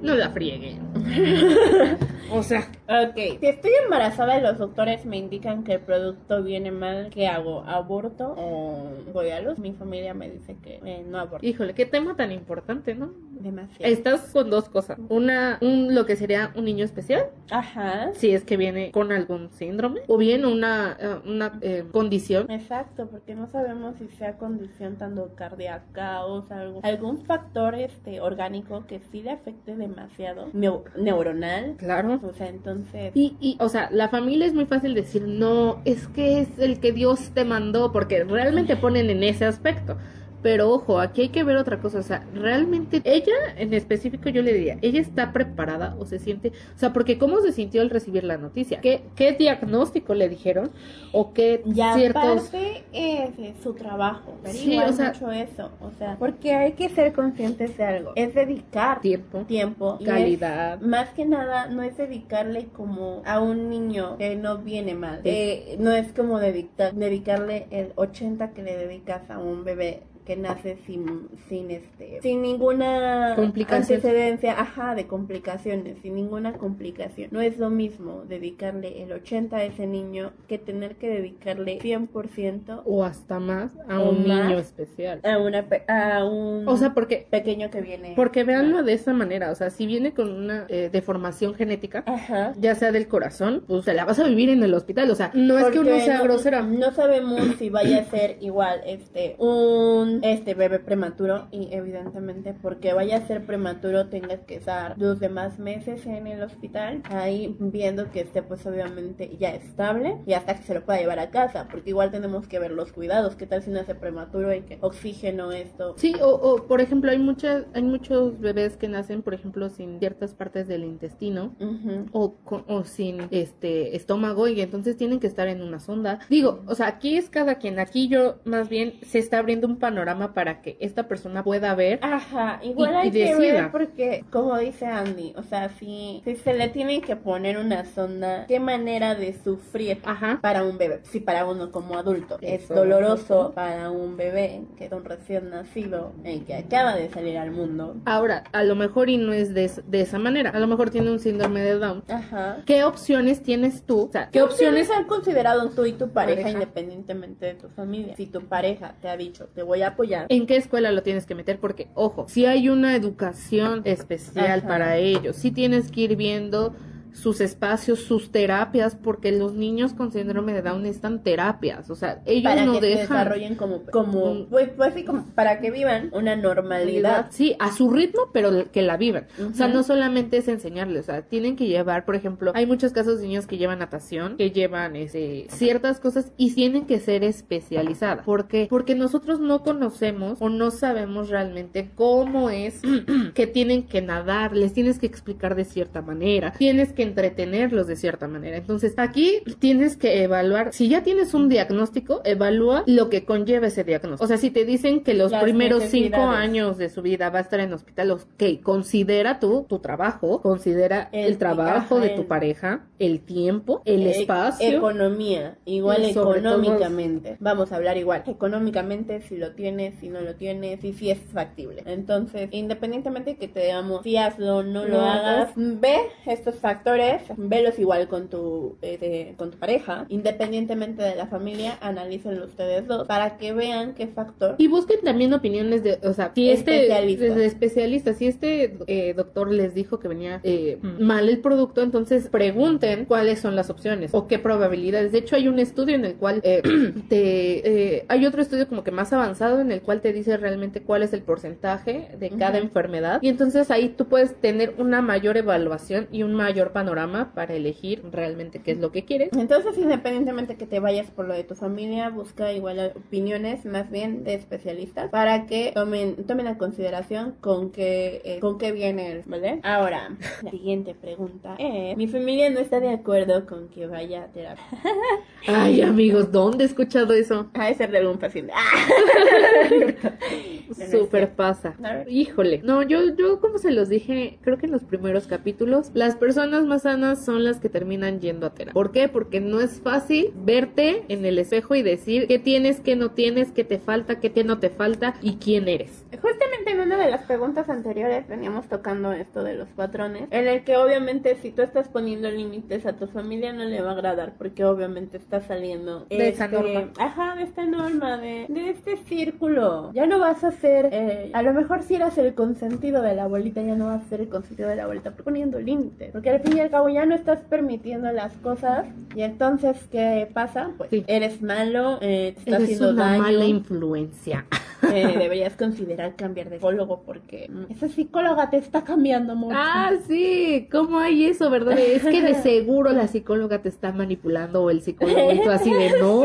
no la frieguen. [LAUGHS] o sea, Ok, si estoy embarazada y los doctores me indican que el producto viene mal, ¿qué hago? ¿Aborto o voy a luz? Mi familia me dice que eh, no aborto. híjole, qué tema tan importante, ¿no? Demasiado. Estás con dos cosas. Una, un, lo que sería un niño especial, Ajá. si es que viene con algún síndrome, o bien una, eh, una eh, condición. Exacto, porque no sabemos si sea condición tanto cardíaca o sea, algún, algún factor este orgánico que sí le afecte demasiado, neu- neuronal. Claro. O sea, entonces... Y, y, o sea, la familia es muy fácil decir, no, es que es el que Dios te mandó, porque realmente ponen en ese aspecto. Pero ojo, aquí hay que ver otra cosa, o sea, realmente ella en específico yo le diría, ella está preparada o se siente, o sea, porque cómo se sintió al recibir la noticia, qué, qué diagnóstico le dijeron o qué Ya ciertos... aparte es su trabajo, pero Sí, igual o sea- mucho eso, o sea, porque hay que ser conscientes de algo, es dedicar Tiempo, tiempo, es- calidad. más que nada no es dedicarle como a un niño que no viene mal, Eh, no es como dedicar, dedicarle el 80 que le dedicas a un bebé que nace sin sin este sin ninguna antecedencia ajá de complicaciones sin ninguna complicación no es lo mismo dedicarle el 80 a ese niño que tener que dedicarle 100% O hasta más a un más. niño especial. a una a un O sea, porque pequeño que viene Porque véanlo de esa manera, o sea, si viene con una eh, deformación genética, ajá ya sea del corazón, pues te la vas a vivir en el hospital, o sea, no es que uno sea no- grosero. No sabemos si vaya a ser igual este un este bebé prematuro y evidentemente porque vaya a ser prematuro tengas que estar los demás meses en el hospital ahí viendo que esté pues obviamente ya estable y hasta que se lo pueda llevar a casa porque igual tenemos que ver los cuidados qué tal si nace prematuro y que oxígeno esto Sí, o, o, por ejemplo, hay muchas hay muchos bebés que nacen, por ejemplo, sin ciertas partes del intestino Ujú. o, con- o sin este estómago y entonces tienen que estar en una sonda. Digo, o sea, aquí es cada quien, aquí yo más bien se está abriendo un panorama panorama para que esta persona pueda ver. Ajá, igual Y- hay y que decida. ver porque, como dice Andy, o sea, si, si se le tiene que poner una sonda, ¿qué manera de sufrir Ajá. para un bebé? Si para uno como adulto es Eso. doloroso para un bebé que es un recién nacido, el que acaba de salir al mundo. Ahora, a lo mejor y no es de, es- de esa manera. A lo mejor tiene un síndrome de Down. Ajá. ¿Qué opciones tienes tú? O sea, ¿qué ¿Qué opciones opciones han considerado tú y tu pareja, Pareja. independientemente de tu familia? Si tu pareja te ha dicho, te voy a apoyar, ¿En qué escuela lo tienes que meter? Porque, ojo, si hay una educación especial Ajá. para ellos, si tienes que ir viendo sus espacios, sus terapias, porque los niños con síndrome de Down necesitan terapias, o sea, ellos para no que dejan desarrollen como, como Mm. pues, pues como para que vivan una normalidad. Sí, a su ritmo, pero que la vivan. O sea, no solamente es enseñarles, o sea, tienen que llevar, por ejemplo, hay muchos casos de niños que llevan natación, que llevan este, ciertas cosas y tienen que ser especializadas. ¿Por qué? Porque nosotros no conocemos o no sabemos realmente cómo es [CLEARS THROAT] que tienen que nadar, les tienes que explicar de cierta manera, tienes que entretenerlos de cierta manera. Entonces, aquí tienes que evaluar, si ya tienes un diagnóstico, evalúa lo que conlleva ese diagnóstico. O sea, si te dicen que los Las primeros cinco años de su vida va a estar en hospital, ok, considera tú tu trabajo, considera el, El- trabajo de tu el- pareja, el tiempo, el E- espacio. Economía, igual todo- económicamente. Vamos a hablar igual. Económicamente, si lo tienes, si no lo tienes, y si es factible. Entonces, independientemente de que te digamos si hazlo, no lo No hagas, ve estos factores, velos igual con tu, este, con tu pareja, independientemente de la familia, analícenlo ustedes dos para que vean qué factor. Y busquen también opiniones de, o sea, si este Especialistas. de especialistas, si este eh, doctor les dijo que venía eh, mal el producto, entonces pregunten cuáles son las opciones o qué probabilidades. De hecho, hay un estudio en el cual eh, [CLEARS THROAT] te, eh, hay otro estudio como que más avanzado en el cual te dice realmente cuál es el porcentaje de cada enfermedad y entonces ahí tú puedes tener una mayor evaluación y un mayor panorama para elegir realmente qué es lo que quieres. Entonces, independientemente que te vayas por lo de tu familia, busca igual opiniones más bien de especialistas para que tomen tomen a consideración con qué eh, con qué viene, el- ¿vale? Ahora, [LAUGHS] la siguiente pregunta es, mi familia no está de acuerdo con que vaya a terapia. [LAUGHS] Ay, amigos, ¿dónde he escuchado eso? A ser de algún paciente. [LAUGHS] Super pasa. A ver. Híjole. No, yo, yo como se los dije, creo que en los primeros capítulos, las personas más sanas son las que terminan yendo a terapia. ¿Por qué? Porque no es fácil verte en el espejo y decir qué tienes, qué no tienes, qué te falta, qué te no te falta y quién eres. Justamente en una de las preguntas anteriores veníamos tocando esto de los patrones, en el que obviamente si tú estás poniendo límites a tu familia no le va a agradar porque obviamente estás saliendo De esa este, norma. Ajá, de esta norma, de, de este círculo. Ya no vas a ser, eh, a lo mejor si eras el consentido de la abuelita, ya no vas a ser el consentido de la abuelita poniendo límites. Porque al fin y al cabo ya no estás permitiendo las cosas y entonces ¿qué pasa? Pues Sí. eres malo, eh, te está haciendo una daño. mala influencia. Eh, deberías considerar cambiar de psicólogo porque mm, esa psicóloga te está cambiando mucho. Ah, sí, ¿cómo hay eso, verdad? Es que de seguro la psicóloga te está manipulando o el psicólogo y tú así de [LAUGHS] no.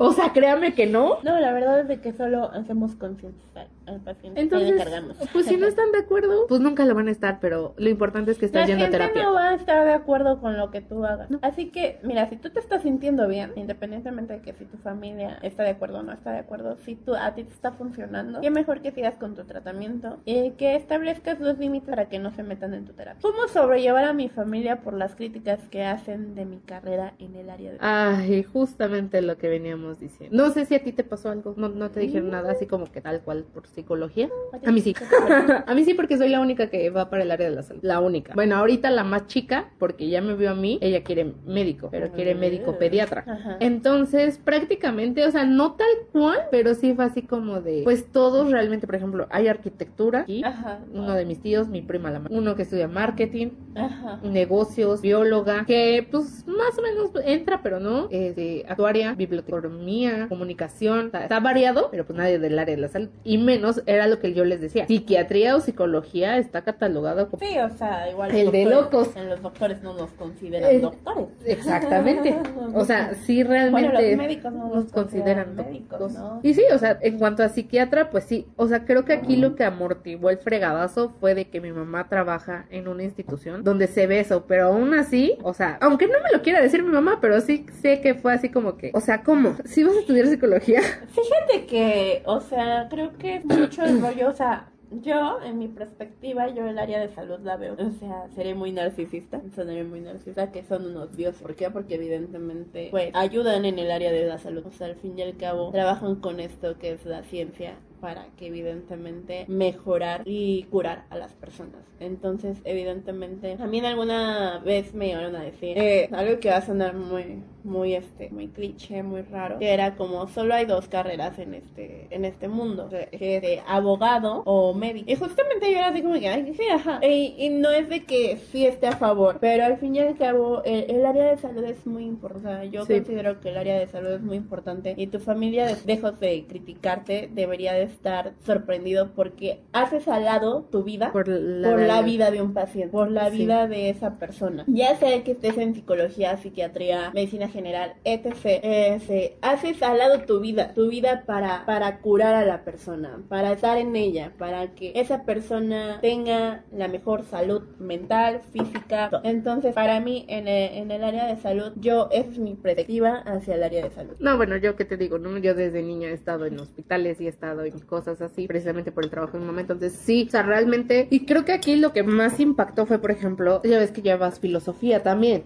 O sea, créame que no. No, la verdad es de que solo hacemos concientizar al paciente. Entonces, encargamos. pues si no [LAUGHS] están de acuerdo, pues nunca lo van a estar, pero lo importante es que La estás yendo a terapia. no va a estar de acuerdo con lo que tú hagas. Así que, mira, si tú te estás sintiendo bien, independientemente de que si tu familia está de acuerdo o no está de acuerdo, si tú, a ti te está funcionando, qué mejor que sigas con tu tratamiento y que establezcas los límites para que no se metan en tu terapia. ¿Cómo sobrellevar a mi familia por las críticas que hacen de mi carrera en el área de... Ay, justamente lo que veníamos diciendo. No sé si a ti te pasó algo, no, no te dijeron nada así como que tal cual por psicología. A mí sí. [LAUGHS] a mí sí porque soy la única que va para el área de la salud. La única. Bueno, ahorita la más chica, porque ya me vio a mí, ella quiere médico, pero quiere médico pediatra. Ajá. Entonces, prácticamente, o sea, no tal cual, pero sí fue así como de, pues todos realmente, por ejemplo, hay arquitectura aquí. Ajá. Uno de mis tíos, mi prima la uno que estudia marketing, Ajá. negocios, bióloga, que pues más o menos entra, pero no, este, actuaria, biblioteconomía, comunicación, está, está variado, pero pues nadie del área de la salud, y menos era lo que yo les decía, psiquiatría o psicología está catalogado como... Sí, o sea, igual. El de locos. En los doctores no nos consideran Eh, doctores. Exactamente. [LAUGHS] O sea, sí realmente Bueno, los médicos no nos los consideran médicos. ¿no? Y sí, o sea, en cuanto a psiquiatra, pues sí. O sea, creo que aquí lo que amortiguó el fregadazo fue de que mi mamá trabaja en una institución donde se ve eso, pero aún así, o sea, aunque no me lo quiera decir mi mamá, pero sí sé que fue así como que, o sea, ¿cómo? Si vas a estudiar psicología, Fíjate que, o sea, creo que mucho rollo, o sea, yo, en mi perspectiva, yo el área de salud la veo, o sea, seré muy narcisista, sonaré muy narcisista, que son unos dioses. ¿Por qué? Porque evidentemente, pues, ayudan en el área de la salud, o sea, al fin y al cabo, trabajan con esto que es la ciencia para que evidentemente mejorar y curar a las personas. Entonces, evidentemente, también alguna vez me llegaron a decir eh, algo que va a sonar muy, muy este, muy cliché, muy raro, que era como solo hay dos carreras en este, en este mundo, o sea, que es de abogado o médico. Y justamente yo era así como que, ay, sí, ajá. Y, y no es de que sí esté a favor, pero al fin y al cabo, el, el área de salud es muy importante. Yo Sí. considero que el área de salud es muy importante y tu familia, lejos de criticarte, debería de estar sorprendido porque haces al lado tu vida por la, por la vida de un paciente, por la Sí. vida de esa persona. Ya sea que estés en psicología, psiquiatría, medicina general, etc. Ese, haces al lado tu vida, tu vida para, para curar a la persona, para estar en ella, para que esa persona tenga la mejor salud mental, física. Entonces, para mí, en el, en el área de salud, yo, esa es mi perspectiva hacia el área de salud. No, bueno, yo qué te digo, ¿no? Yo desde niña he estado en hospitales y he estado en cosas así, precisamente por el trabajo en un momento. Entonces, sí, o sea, realmente. Y creo que aquí lo que más impactó fue, por ejemplo, ya ves que llevas filosofía también,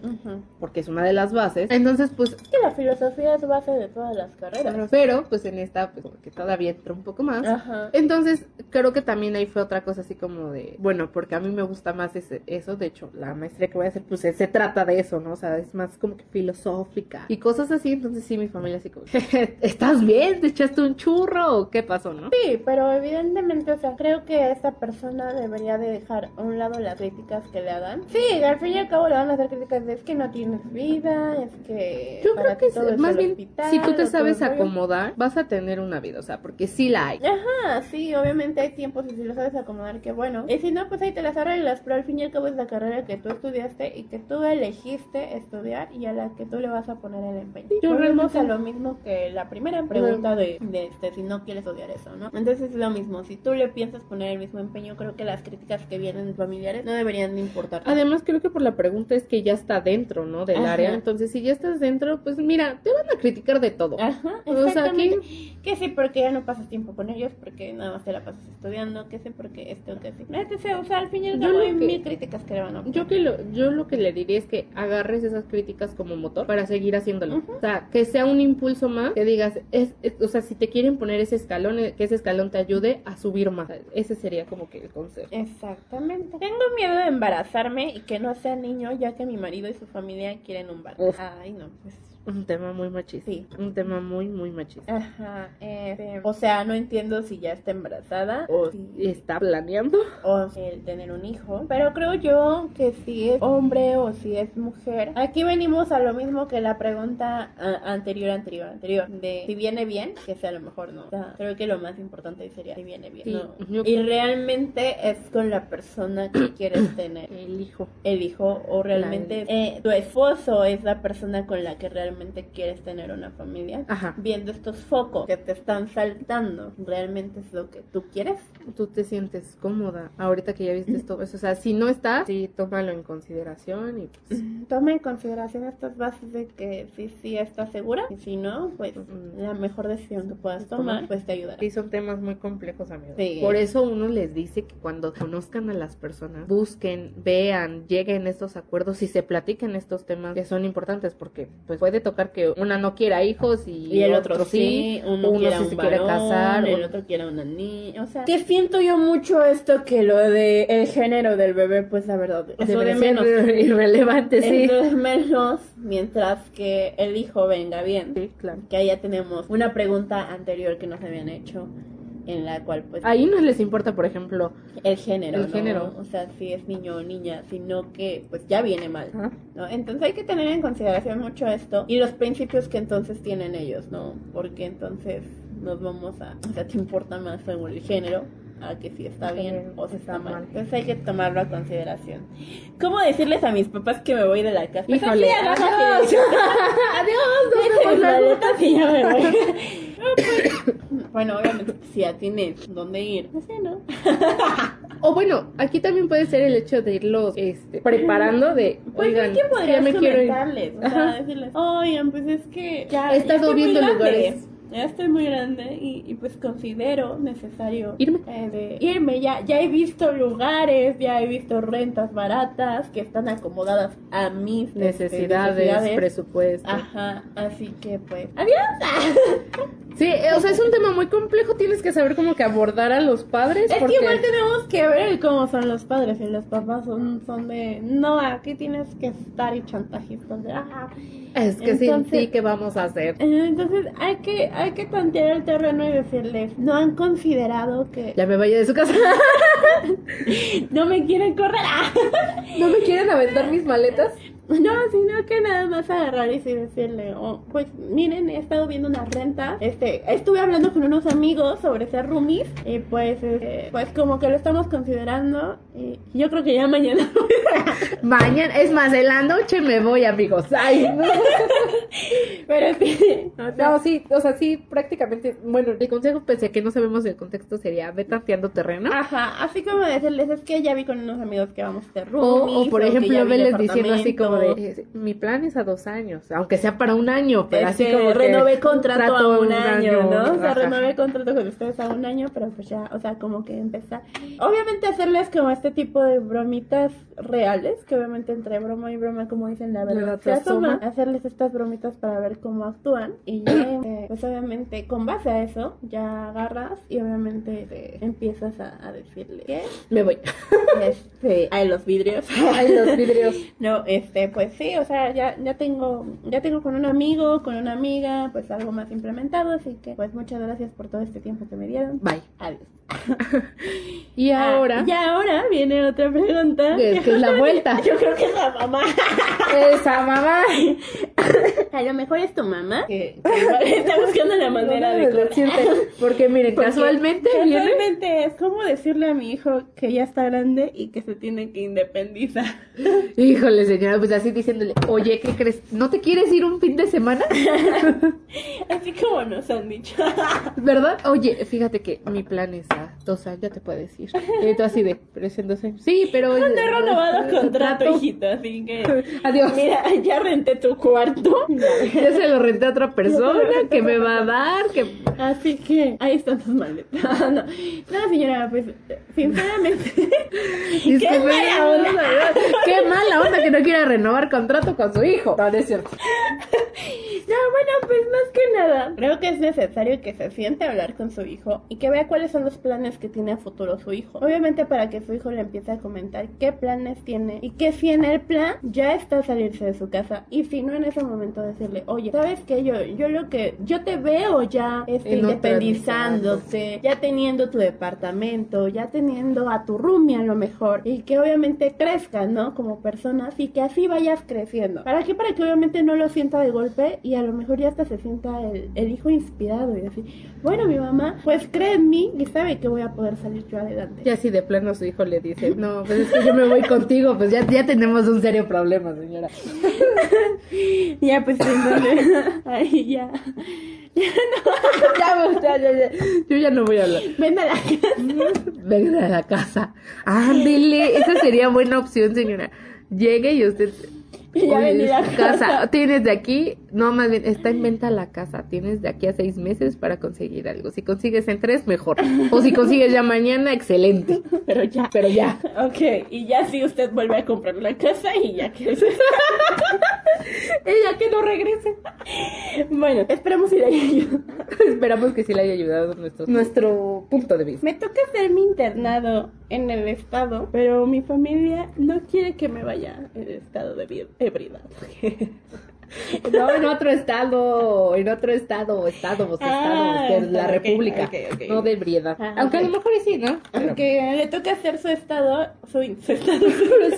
porque es una de las bases. Entonces, pues. Que la filosofía es base de todas las carreras. Pero, pues en esta, pues como que todavía entra un poco más. Ajá. Entonces, creo que también ahí fue otra cosa así como de, bueno, porque a mí me gusta más ese, eso, de hecho, la maestría que voy a hacer, pues se trata de eso, ¿no? O sea, es más como que filosófica y cosas así, entonces sí, mi familia así como, [LAUGHS] ¿estás bien? ¿Te echaste un churro o qué pasó, no? Sí, pero evidentemente, o sea, creo que esta persona debería de dejar a un lado las críticas que le hagan. Sí, al fin y al cabo le van a hacer críticas de es que no tienes vida, es que... Yo creo que es- más bien, hospital, si tú te sabes acomodar, vas a tener una vida, o sea, porque sí la hay. Ajá, sí, obviamente hay tiempos y si lo sabes acomodar, que bueno. Y si no, pues ahí te las arreglas, pero al fin y al cabo es la carrera que tú estudiaste y que tú elegiste estudiar y a la que tú le vas a poner el empeño. yo Volvemos realmente- a lo mismo que la primera pregunta de, de este, si no quieres estudiar eso, ¿no? Entonces es lo mismo, si tú le piensas poner el mismo empeño, creo que las críticas que vienen de familiares no deberían de importar. Además, creo que por la pregunta es que ya está dentro, ¿no? Del Ajá. área. Entonces, si ya estás dentro, pues mira, te van a criticar de todo. Ajá, O sea, aquí Que sí, porque ya no pasas tiempo con ellos, porque nada más te la pasas estudiando, que sí, porque esto, que sí. Etc. O sea, al fin y al cabo hay que- mil críticas que le van a Yo que lo, yo lo que le diría es que agarres esas críticas como motor para seguir haciéndolo. Ujú. O sea, que sea un impulso más, que digas, es, es- o sea, si te quieren poner ese escalón, eh, que ese escalón te ayude a subir más. Ese sería como que el consejo. Exactamente. Tengo miedo de embarazarme y que no sea niño, ya que mi marido y su familia quieren un. Uf. Ay, no, pues. Un tema muy machista. Sí. Un tema muy, muy machista. Ajá, este, o sea, no entiendo si ya está embarazada o si Y está planeando. o el tener un hijo, pero creo yo que si es hombre o si es mujer, aquí venimos a lo mismo que la pregunta a- anterior, anterior, anterior, de si viene bien, que sea a lo mejor no. O sea, creo que lo más importante sería si viene bien. Sí, ¿no? Y realmente es con la persona que [COUGHS] quieres tener. El hijo. el hijo o realmente eh, tu esposo es la persona con la que realmente quieres tener una familia. Ajá. Viendo estos focos que te están saltando, ¿realmente es lo que tú quieres? Tú te sientes cómoda ahorita que ya viste esto. O sea, si no está, sí, tómalo en consideración y pues. Toma en consideración estas bases de que si sí estás segura y si no, pues la mejor decisión que puedas tomar pues te ayudará. Sí, son temas muy complejos, amigos. Sí. Por eso uno les dice que cuando conozcan a las personas, busquen, vean, lleguen a estos acuerdos y se platiquen estos temas que son importantes, porque pues puede tocar que una no quiera hijos y, Y el otro sí, uno, uno quiera sí un se quiere casar, el o- otro quiera una niña, o sea, que siento yo mucho esto que lo de el género del bebé, pues la verdad, eso de ser menos. [LAUGHS] irrelevante, sí. Eso es menos mientras que el hijo venga bien. Sí, claro. Que ahí ya tenemos una pregunta anterior que nos habían hecho en la cual pues Ahí no les importa, por ejemplo, el género, el ¿no? género. o sea, si es niño o niña, sino que pues ya viene mal. ¿no? Entonces hay que tener en consideración mucho esto y los principios que entonces tienen ellos, ¿no? Porque entonces nos vamos a, o sea, te importa más según el género a que si está bien o si está mal. mal. Entonces hay que tomarlo a consideración. ¿Cómo decirles a mis papás que me voy de la casa? Pues Híjole, adiós. [LAUGHS] Adiós, ya me voy. No, [LAUGHS] pues, Bueno, obviamente, si ya tienes dónde ir, no sé, [LAUGHS] ¿no? O bueno, aquí también puede ser el hecho de irlos este, preparando de, Pues oigan, es que podrías me quiero ir. o sea, decirles, oigan, pues es que ya, He estado viendo lugares. Ya estoy muy grande y, y pues considero necesario Irme. eh, de irme. Ya, ya he visto lugares, ya he visto rentas baratas que están acomodadas a mis este, Necesidades, necesidades. presupuesto. Ajá, así que pues, adiós. [LAUGHS] Sí, eh, o sea, es un tema muy complejo, tienes que saber cómo que abordar a los padres. Es porque... que igual tenemos que ver cómo son los padres y los papás son, son de, no, aquí tienes que estar y chantajistas de, ah, Es que Entonces- sí, sí, ¿qué vamos a hacer? Eh, Entonces hay que, hay que tantear el terreno y decirles, no han considerado que [LAUGHS] Ya me vaya de su casa. [LAUGHS] no me quieren correr. [LAUGHS] ¿No me quieren aventar mis maletas? No, sino que nada más agarrar y decirle, oh, pues miren, he estado viendo una renta, este, estuve hablando con unos amigos sobre ser roomies y pues, este, pues como que lo estamos considerando y yo creo que ya mañana [LAUGHS] [LAUGHS] Mañana, es más, en la noche me voy, amigos. Ay, no. [LAUGHS] pero sí, o sea, No, sí, o sea, sí, prácticamente. Bueno, el consejo, a que no sabemos el contexto, sería ve tanteando terreno. Ajá, así como decirles, es que ya vi con unos amigos que vamos a ser O, roomies. o por que ya ejemplo, veles diciendo así como de, eh, mi plan es a dos años, aunque sea para un año, pero así como renové contrato a un año, ¿no? O sea, renové contrato con ustedes a un año, pero pues ya, o sea, como que empezar. Obviamente hacerles como este tipo de bromitas reales, que obviamente entre broma y broma, como dicen, la verdad se asoma. Hacerles estas bromitas para ver cómo actúan. Y ya, eh, pues obviamente, con base a eso, ya agarras y obviamente te empiezas a, a decirle que, Me voy. [LAUGHS] este, hay los vidrios. Ay, los vidrios. [LAUGHS] No, este, pues sí, o sea, ya, ya tengo, ya tengo con un amigo, con una amiga, pues algo más implementado, así que pues muchas gracias por todo este tiempo que me dieron. Bye. Adiós. [LAUGHS] Y Ah, ahora, y ahora viene otra pregunta. que, que es la [LAUGHS] vuelta. Yo creo que es la mamá. Esa mamá. A lo mejor es tu mamá. Que, [LAUGHS] está buscando la manera de Porque miren, Porque casualmente viene. Casualmente es como decirle a mi hijo que ya está grande y que se tiene que independizar. Híjole, señora, pues así diciéndole, oye, ¿qué crees? ¿No te quieres ir un fin de semana? Así como nos han dicho. ¿Verdad? Oye, fíjate que mi plan es a dos años, ya te puedes ir. Y tú así de, pero es en dos años. Sí, pero... [LAUGHS] No he renovado contrato, Contrato. hijito, así que. [LAUGHS] Adiós. Mira, ya renté tu cuarto. [LAUGHS] Ya se lo renté a otra persona que me va a dar, que... Así que ahí están tus maletas. No, no señora, pues, sinceramente. ¡Qué Disculpe, mala onda! Qué mala onda que no quiera renovar contrato con su hijo. No, no es cierto. No, bueno, pues más que nada, creo que es necesario que se siente a hablar con su hijo y que vea cuáles son los planes que tiene a futuro su hijo. Obviamente para que su hijo le empiece a comentar qué planes tiene y que si en el plan ya está salirse de su casa y si no en ese momento decirle, oye, ¿sabes qué? Yo, yo lo que, yo te veo ya este, En otra independizándote, ya teniendo tu departamento, ya teniendo a tu roomie a lo mejor y que obviamente crezcan, ¿no? Como personas y que así vayas creciendo. ¿Para qué? Para que obviamente no lo sienta de golpe y a lo mejor ya hasta se sienta el, el hijo inspirado y decir, bueno, mi mamá, pues cree en mí y sabe que voy a poder salir yo adelante. Ya si de plano su hijo le dice, no, pues es que yo me voy contigo, pues ya, ya tenemos un serio problema, señora. [LAUGHS] Ya, pues entonces, [LAUGHS] ahí ya. [LAUGHS] Ya, pues, ya, ya, ya. Yo ya no voy a hablar. Ven a la casa. Venga a la casa. Ándele, esa sería buena opción, señora. Llegue y usted... [LAUGHS] Y ya Oye, vení a su casa. casa. Tienes de aquí, no, más bien, está en venta la casa. Tienes de aquí a seis meses para conseguir algo. Si consigues en tres, mejor. O si consigues ya mañana, excelente. Pero ya. Pero ya. Ok, y ya si usted vuelve a comprar la casa y ya que [LAUGHS] Ella que no regrese. Bueno, esperemos ir ahí. Esperamos que sí le haya ayudado nuestro, nuestro punto de vista. Me toca hacer mi internado en el estado, pero mi familia no quiere que me vaya en estado de ebriedad. No, en otro estado, en otro estado, estado, Ah, estado, de la República, no de ebriedad. Ah, Aunque a lo mejor sí, ¿no? Pero- Aunque le toca hacer su estado, su, su [LAUGHS] estado.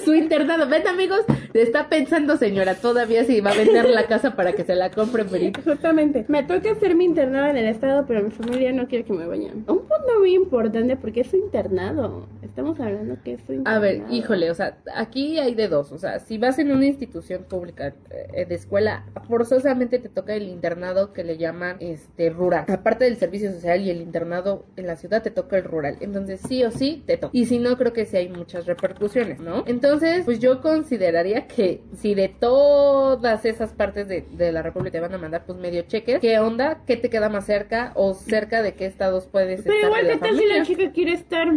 su internado. Ven, amigos, está pensando, señora, todavía si va a vender la casa para que se la compre, Perito. Justamente, me toca hacer mi internado en el estado, pero mi familia no quiere que me vayan. Un punto muy importante porque es su internado. Estamos hablando que es su A internado. ver, híjole, o sea, aquí hay de dos. O sea, si vas en una institución pública eh, de escuela, forzosamente te toca el internado que le llaman este rural. Aparte del servicio social y el internado en la ciudad, te toca el rural. Entonces, sí o sí, te toca. Y si no, creo que sí hay muchas repercusiones, ¿no? Entonces, pues yo consideraría que si de todas esas partes de, de la República te van a mandar, pues medio cheques, ¿qué onda? ¿Qué te queda más cerca? ¿O cerca de qué estados puedes Pero estar igual, de ¿qué tal si la chica quiere estar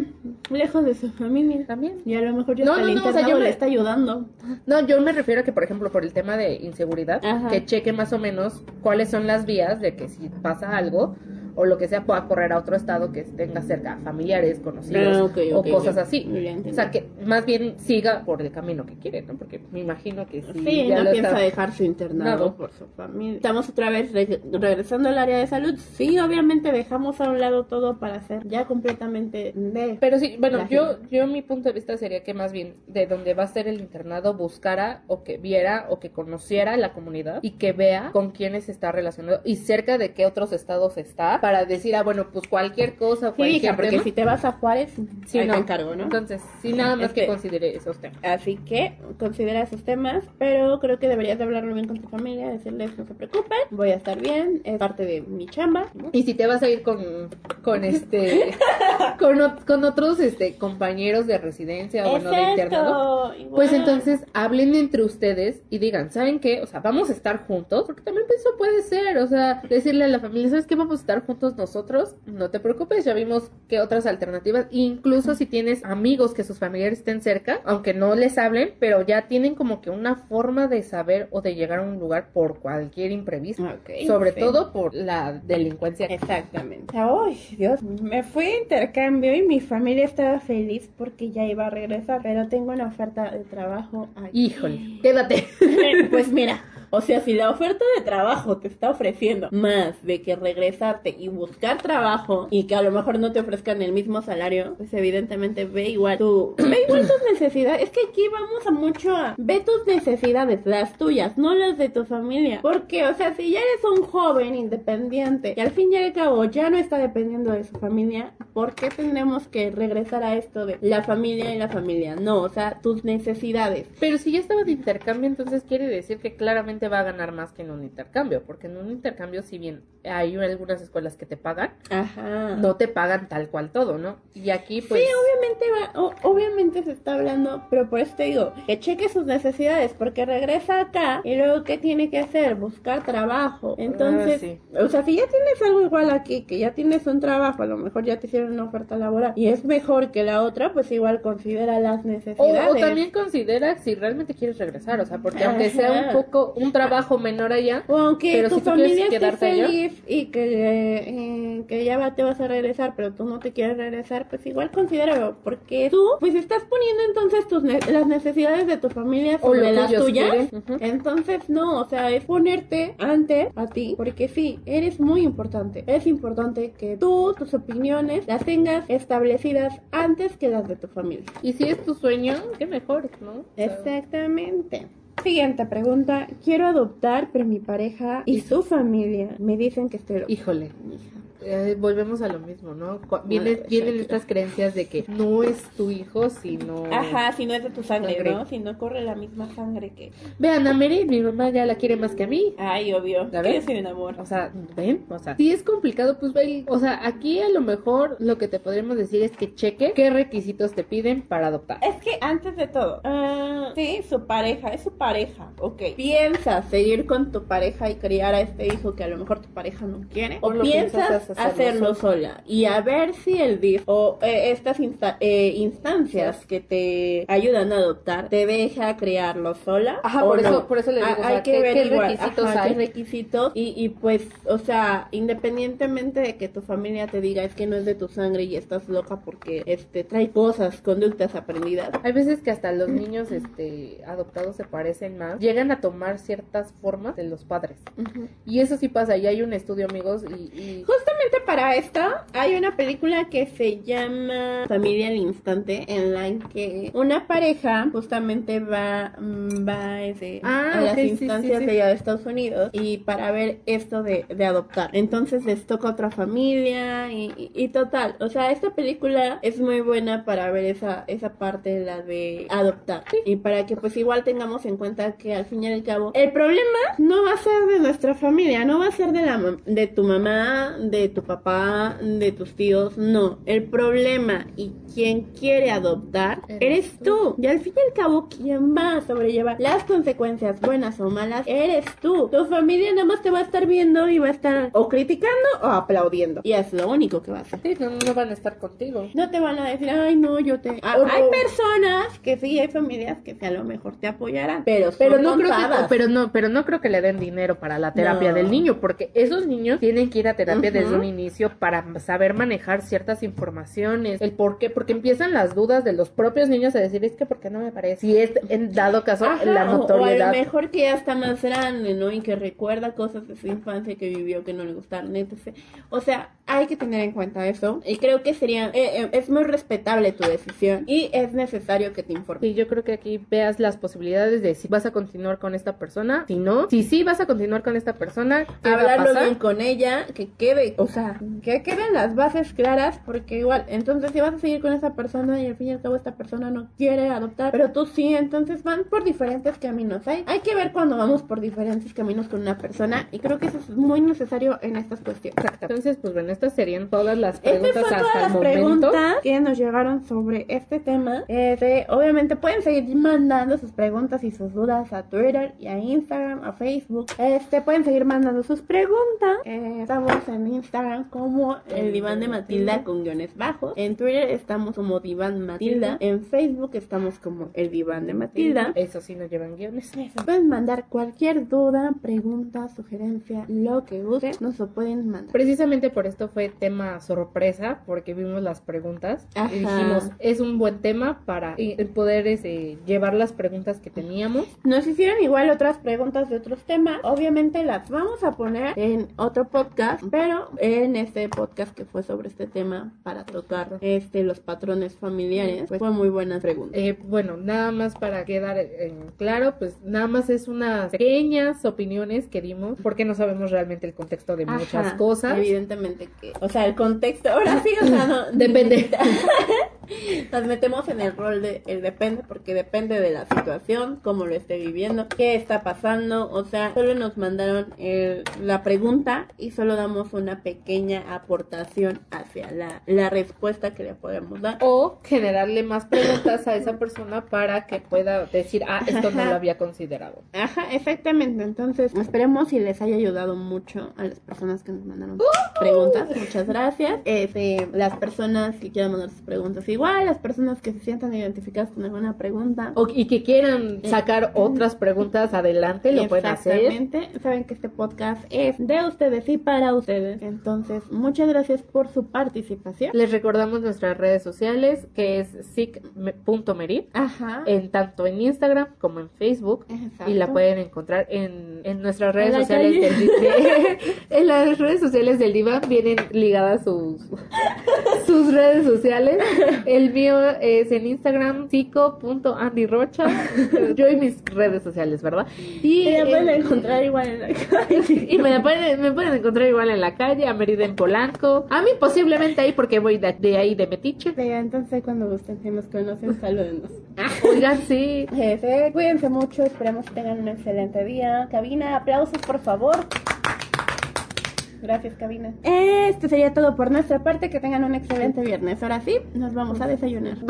lejos de su familia? También. Y a lo mejor ya No, no, no, o sea, yo me- le está ayudando. No, yo me refiero a que, por ejemplo, por el tema de inseguridad, Ajá. que cheque más o menos cuáles son las vías de que si pasa algo o lo que sea pueda correr a otro estado que tenga cerca familiares, conocidos Ah, o cosas así. Ya. O sea, que más bien siga por el camino que quiere, ¿no? Porque me imagino que si Sí, ya no lo piensa está- dejar su internado por su familia. Estamos otra vez re- regresando al área de salud. Sí, obviamente dejamos a un lado todo para hacer ya completamente de... Pero sí, bueno, yo, yo mi punto de vista sería que más bien de donde va a ser el internado buscara o que viera o que conociera la comunidad y que vea con quiénes está relacionado y cerca de qué otros estados está para decir, ah, bueno, pues cualquier cosa, Sí, cualquier hija, porque tema. si te vas a Juárez, Sí, no. encargo, ¿no? Entonces, sí, nada más que, considere esos temas. Así que considera esos temas, pero creo que deberías de hablarlo bien con tu familia, decirles no se preocupen, voy a estar bien, es parte de mi chamba. ¿no? Y si te vas a ir con, con este, [LAUGHS] con, con otros este compañeros de residencia o bueno, de internado, Pues entonces hablen entre ustedes y digan, ¿saben qué? O sea, vamos a estar juntos, porque también eso puede ser, o sea, decirle a la familia, ¿sabes qué? Vamos a estar juntos nosotros, no te preocupes, ya vimos qué otras alternativas, incluso si tienes amigos que sus familiares estén cerca, aunque no les hablen, pero ya tienen como que una forma de saber o de llegar a un lugar por cualquier imprevisto, sobre todo por la delincuencia. Exactamente. Ay, Dios, me fui de intercambio y mi familia estaba feliz porque ya iba a regresar, pero tengo una oferta de trabajo aquí. Híjole, quédate. Pues mira, o sea, si la oferta de trabajo te está ofreciendo más de que regresarte y buscar trabajo y que a lo mejor no te ofrezcan el mismo salario, pues evidentemente ve igual tu, ve igual tus necesidades. Es que aquí vamos a mucho a ve tus necesidades, las tuyas, no las de tu familia. Porque, o sea, si ya eres un joven independiente y al fin y al cabo ya no está dependiendo de su familia, ¿por qué tenemos que regresar a esto de la familia y la familia? No, o sea, tus necesidades. Pero si ya estaba de intercambio, entonces quiere decir que claramente va a ganar más que en un intercambio, porque en un intercambio, si bien hay algunas escuelas que te pagan, Ajá. no te pagan tal cual todo, ¿no? Y aquí, pues, sí, obviamente va, o- obviamente se está hablando, pero por eso te digo, que cheque sus necesidades, porque regresa acá y luego ¿qué tiene que hacer? Buscar trabajo. Entonces, Ah, sí. o sea, si ya tienes algo igual aquí, que ya tienes un trabajo, a lo mejor ya te hicieron una oferta laboral y es mejor que la otra, pues igual considera las necesidades. o también considera si realmente quieres regresar, o sea, porque aunque sea un poco un trabajo menor allá, O aunque Pero tu si tú familia esté quedarte allá. feliz y que, eh, que ya va- te vas a regresar, pero tú no te quieres regresar, pues igual considéralo, porque tú, pues estás poniendo entonces tus ne- las necesidades de tu familia sobre las tuyas. quieren. Ujú. Entonces, no, o sea, es ponerte ante a ti, porque sí, eres muy importante. Es importante que tú, tus opiniones, las tengas establecidas antes que las de tu familia. y si es tu sueño, qué mejor, ¿no? Exactamente. Siguiente pregunta. Quiero adoptar, pero mi pareja y su familia me dicen que estoy loca. Híjole. Hija. Eh, volvemos a lo mismo, ¿no? Vienen, vienen estas creencias de que no es tu hijo, sino... Ajá, si no es de tu sangre, Sangre. ¿no? Si no corre la misma sangre que... Vean, a Mary, mi mamá ya la quiere más que a mí. Ay, obvio. ¿La soy un amor. O sea, ¿ven? O sea, si es complicado, pues ve. O sea, aquí a lo mejor lo que te podríamos decir es que cheque qué requisitos te piden para adoptar. Es que antes de todo, ah, sí, su pareja, es su pareja, ok. ¿Piensas seguir con tu pareja y criar a este hijo que a lo mejor tu pareja no quiere? ¿O ¿O lo piensas, piensas hacerlo sola y a ver si el DIF o eh, estas insta- eh, instancias que te ayudan a adoptar te deja crearlo sola. Ajá, por no. eso- por eso le digo, Ah, o sea, hay que ¿qué- ver qué igual, requisitos ajá, hay? qué requisitos y, y pues, o sea, independientemente de que tu familia te diga es que no es de tu sangre y estás loca porque este trae cosas, conductas aprendidas. Hay veces que hasta los niños este, adoptados se parecen más, llegan a tomar ciertas formas de los padres. Ujú. Y eso sí pasa, y hay un estudio, amigos, y... y- Justamente para esta hay una película que se llama Familia al Instante en la que una pareja justamente va, mm, va ese, Ah, a las ok, sí, instancias sí, sí. de allá de Estados Unidos y para ver esto de, de adoptar. Entonces les toca otra familia y, y- y total, o sea, esta película es muy buena para ver esa, esa parte, la de adoptar. Y para que pues igual tengamos en cuenta que al fin y al cabo el problema no va a ser de nuestra familia, no va a ser de la de tu mamá, de tu papá, de tus tíos, no. El problema y quien quiere adoptar Eres tú. Y al fin y al cabo quien va a sobrellevar las consecuencias buenas o malas eres tú. Tu familia nada más te va a estar viendo y va a estar o criticando o aplaudiendo. Y es lo único que va a hacer. Sí, no, no van a estar contigo. No te van a decir, ay, no, yo te. Ah, hay personas que sí, hay familias que a lo mejor te apoyarán, pero, Pero no creo que, pero no, pero no creo que le den dinero para la terapia del niño, porque esos niños tienen que ir a terapia Ujú. desde un inicio para saber manejar ciertas informaciones, el por qué, porque empiezan las dudas de los propios niños a decir es que porque no me parece. Si es en dado caso Ajá, la o- O, notoriedad. a lo mejor que ya está más grande, ¿no? Y que recuerda cosas de su infancia que vivió que no le gustaron, etc. O sea, hay que tener en cuenta eso. Y creo que sería, eh, eh, es muy respetable tu decisión y es necesario que te informes. Sí, yo creo que aquí veas las posibilidades de si vas a continuar con esta persona, si no, si sí vas a continuar con esta persona, ¿qué Hablarlo bien con ella, que quede, o sea, que queden las bases claras, porque igual, entonces si vas a seguir con esa persona y al fin y al cabo esta persona no quiere adoptar, pero tú sí, entonces van por diferentes caminos. Hay, hay que ver cuando vamos por diferentes caminos con una persona y creo que eso es muy necesario en estas cuestiones. Exacto. Entonces, pues bueno, estas serían todas las Estas preguntas hasta el las momento. preguntas que nos llegaron sobre este tema. Este, obviamente pueden seguir mandando sus preguntas y sus dudas a Twitter y a Instagram, a Facebook. Este, pueden seguir mandando sus preguntas. Eh, estamos en Instagram como el diván de Matilda con guiones bajos. En Twitter estamos como diván Matilda. En Facebook estamos como el diván de Matilda. Eso sí nos llevan guiones. Pueden mandar cualquier duda, pregunta, sugerencia, lo que gusten, nos lo pueden mandar. Precisamente por esto fue tema sorpresa, porque vimos las preguntas Ajá. y dijimos, es un buen tema para eh, poder este, llevar las preguntas que teníamos. Nos hicieron igual otras preguntas de otros temas. Obviamente las vamos a poner en otro podcast, pero en este podcast que fue sobre este tema para tocar este los patrones familiares, pues fue muy buena pregunta. Eh, bueno, nada más para quedar en claro, pues nada más es unas pequeñas opiniones que dimos, porque no sabemos realmente el contexto de muchas Ajá, cosas. Evidentemente que, o sea, el contexto, ahora sí, o sea, no, [LAUGHS] Depende. [LAUGHS] Nos metemos en el rol de el depende porque depende de la situación, cómo lo esté viviendo, qué está pasando, o sea, solo nos mandaron el- la pregunta y solo damos una pequeña aportación hacia la, la respuesta que le podemos dar. O generarle más preguntas a esa persona para que pueda decir, ah, esto no lo había considerado. Ajá, exactamente. Entonces, esperemos si les haya ayudado mucho a las personas que nos mandaron preguntas. Muchas gracias. Este, las personas que quieran mandar sus preguntas igual, las personas que se sientan identificadas con alguna pregunta. O- y que quieran sacar otras preguntas adelante, lo pueden hacer. Exactamente. Saben que este podcast es de ustedes y para ustedes. Entonces, muchas gracias por su participación. Les recordamos nuestras redes sociales, que es sic.merit, Ajá. en tanto en Instagram como en Facebook. Exacto. Y la pueden encontrar en, en nuestras redes En sociales del [LAUGHS] [LAUGHS] en las redes sociales del Diva vienen ligadas sus [LAUGHS] sus redes sociales. El mío es en Instagram psico.andyrocha. [LAUGHS] Yo y mis redes sociales, ¿verdad? Y, la pueden en- encontrar igual en la calle. [LAUGHS] y me, pueden, me pueden encontrar igual en la calle, a Merida en Polanco. A mí posiblemente ahí porque voy de, de ahí de Metiche. Sí, entonces cuando gusten, si nos conocen, salúdenos. [LAUGHS] Oigan, sí. Jefe, cuídense mucho, esperemos que tengan un excelente día. Cabina, aplausos por favor. Gracias, cabina. Esto sería todo por nuestra parte. Que tengan un excelente viernes. Ahora sí, nos vamos a desayunar. Bye.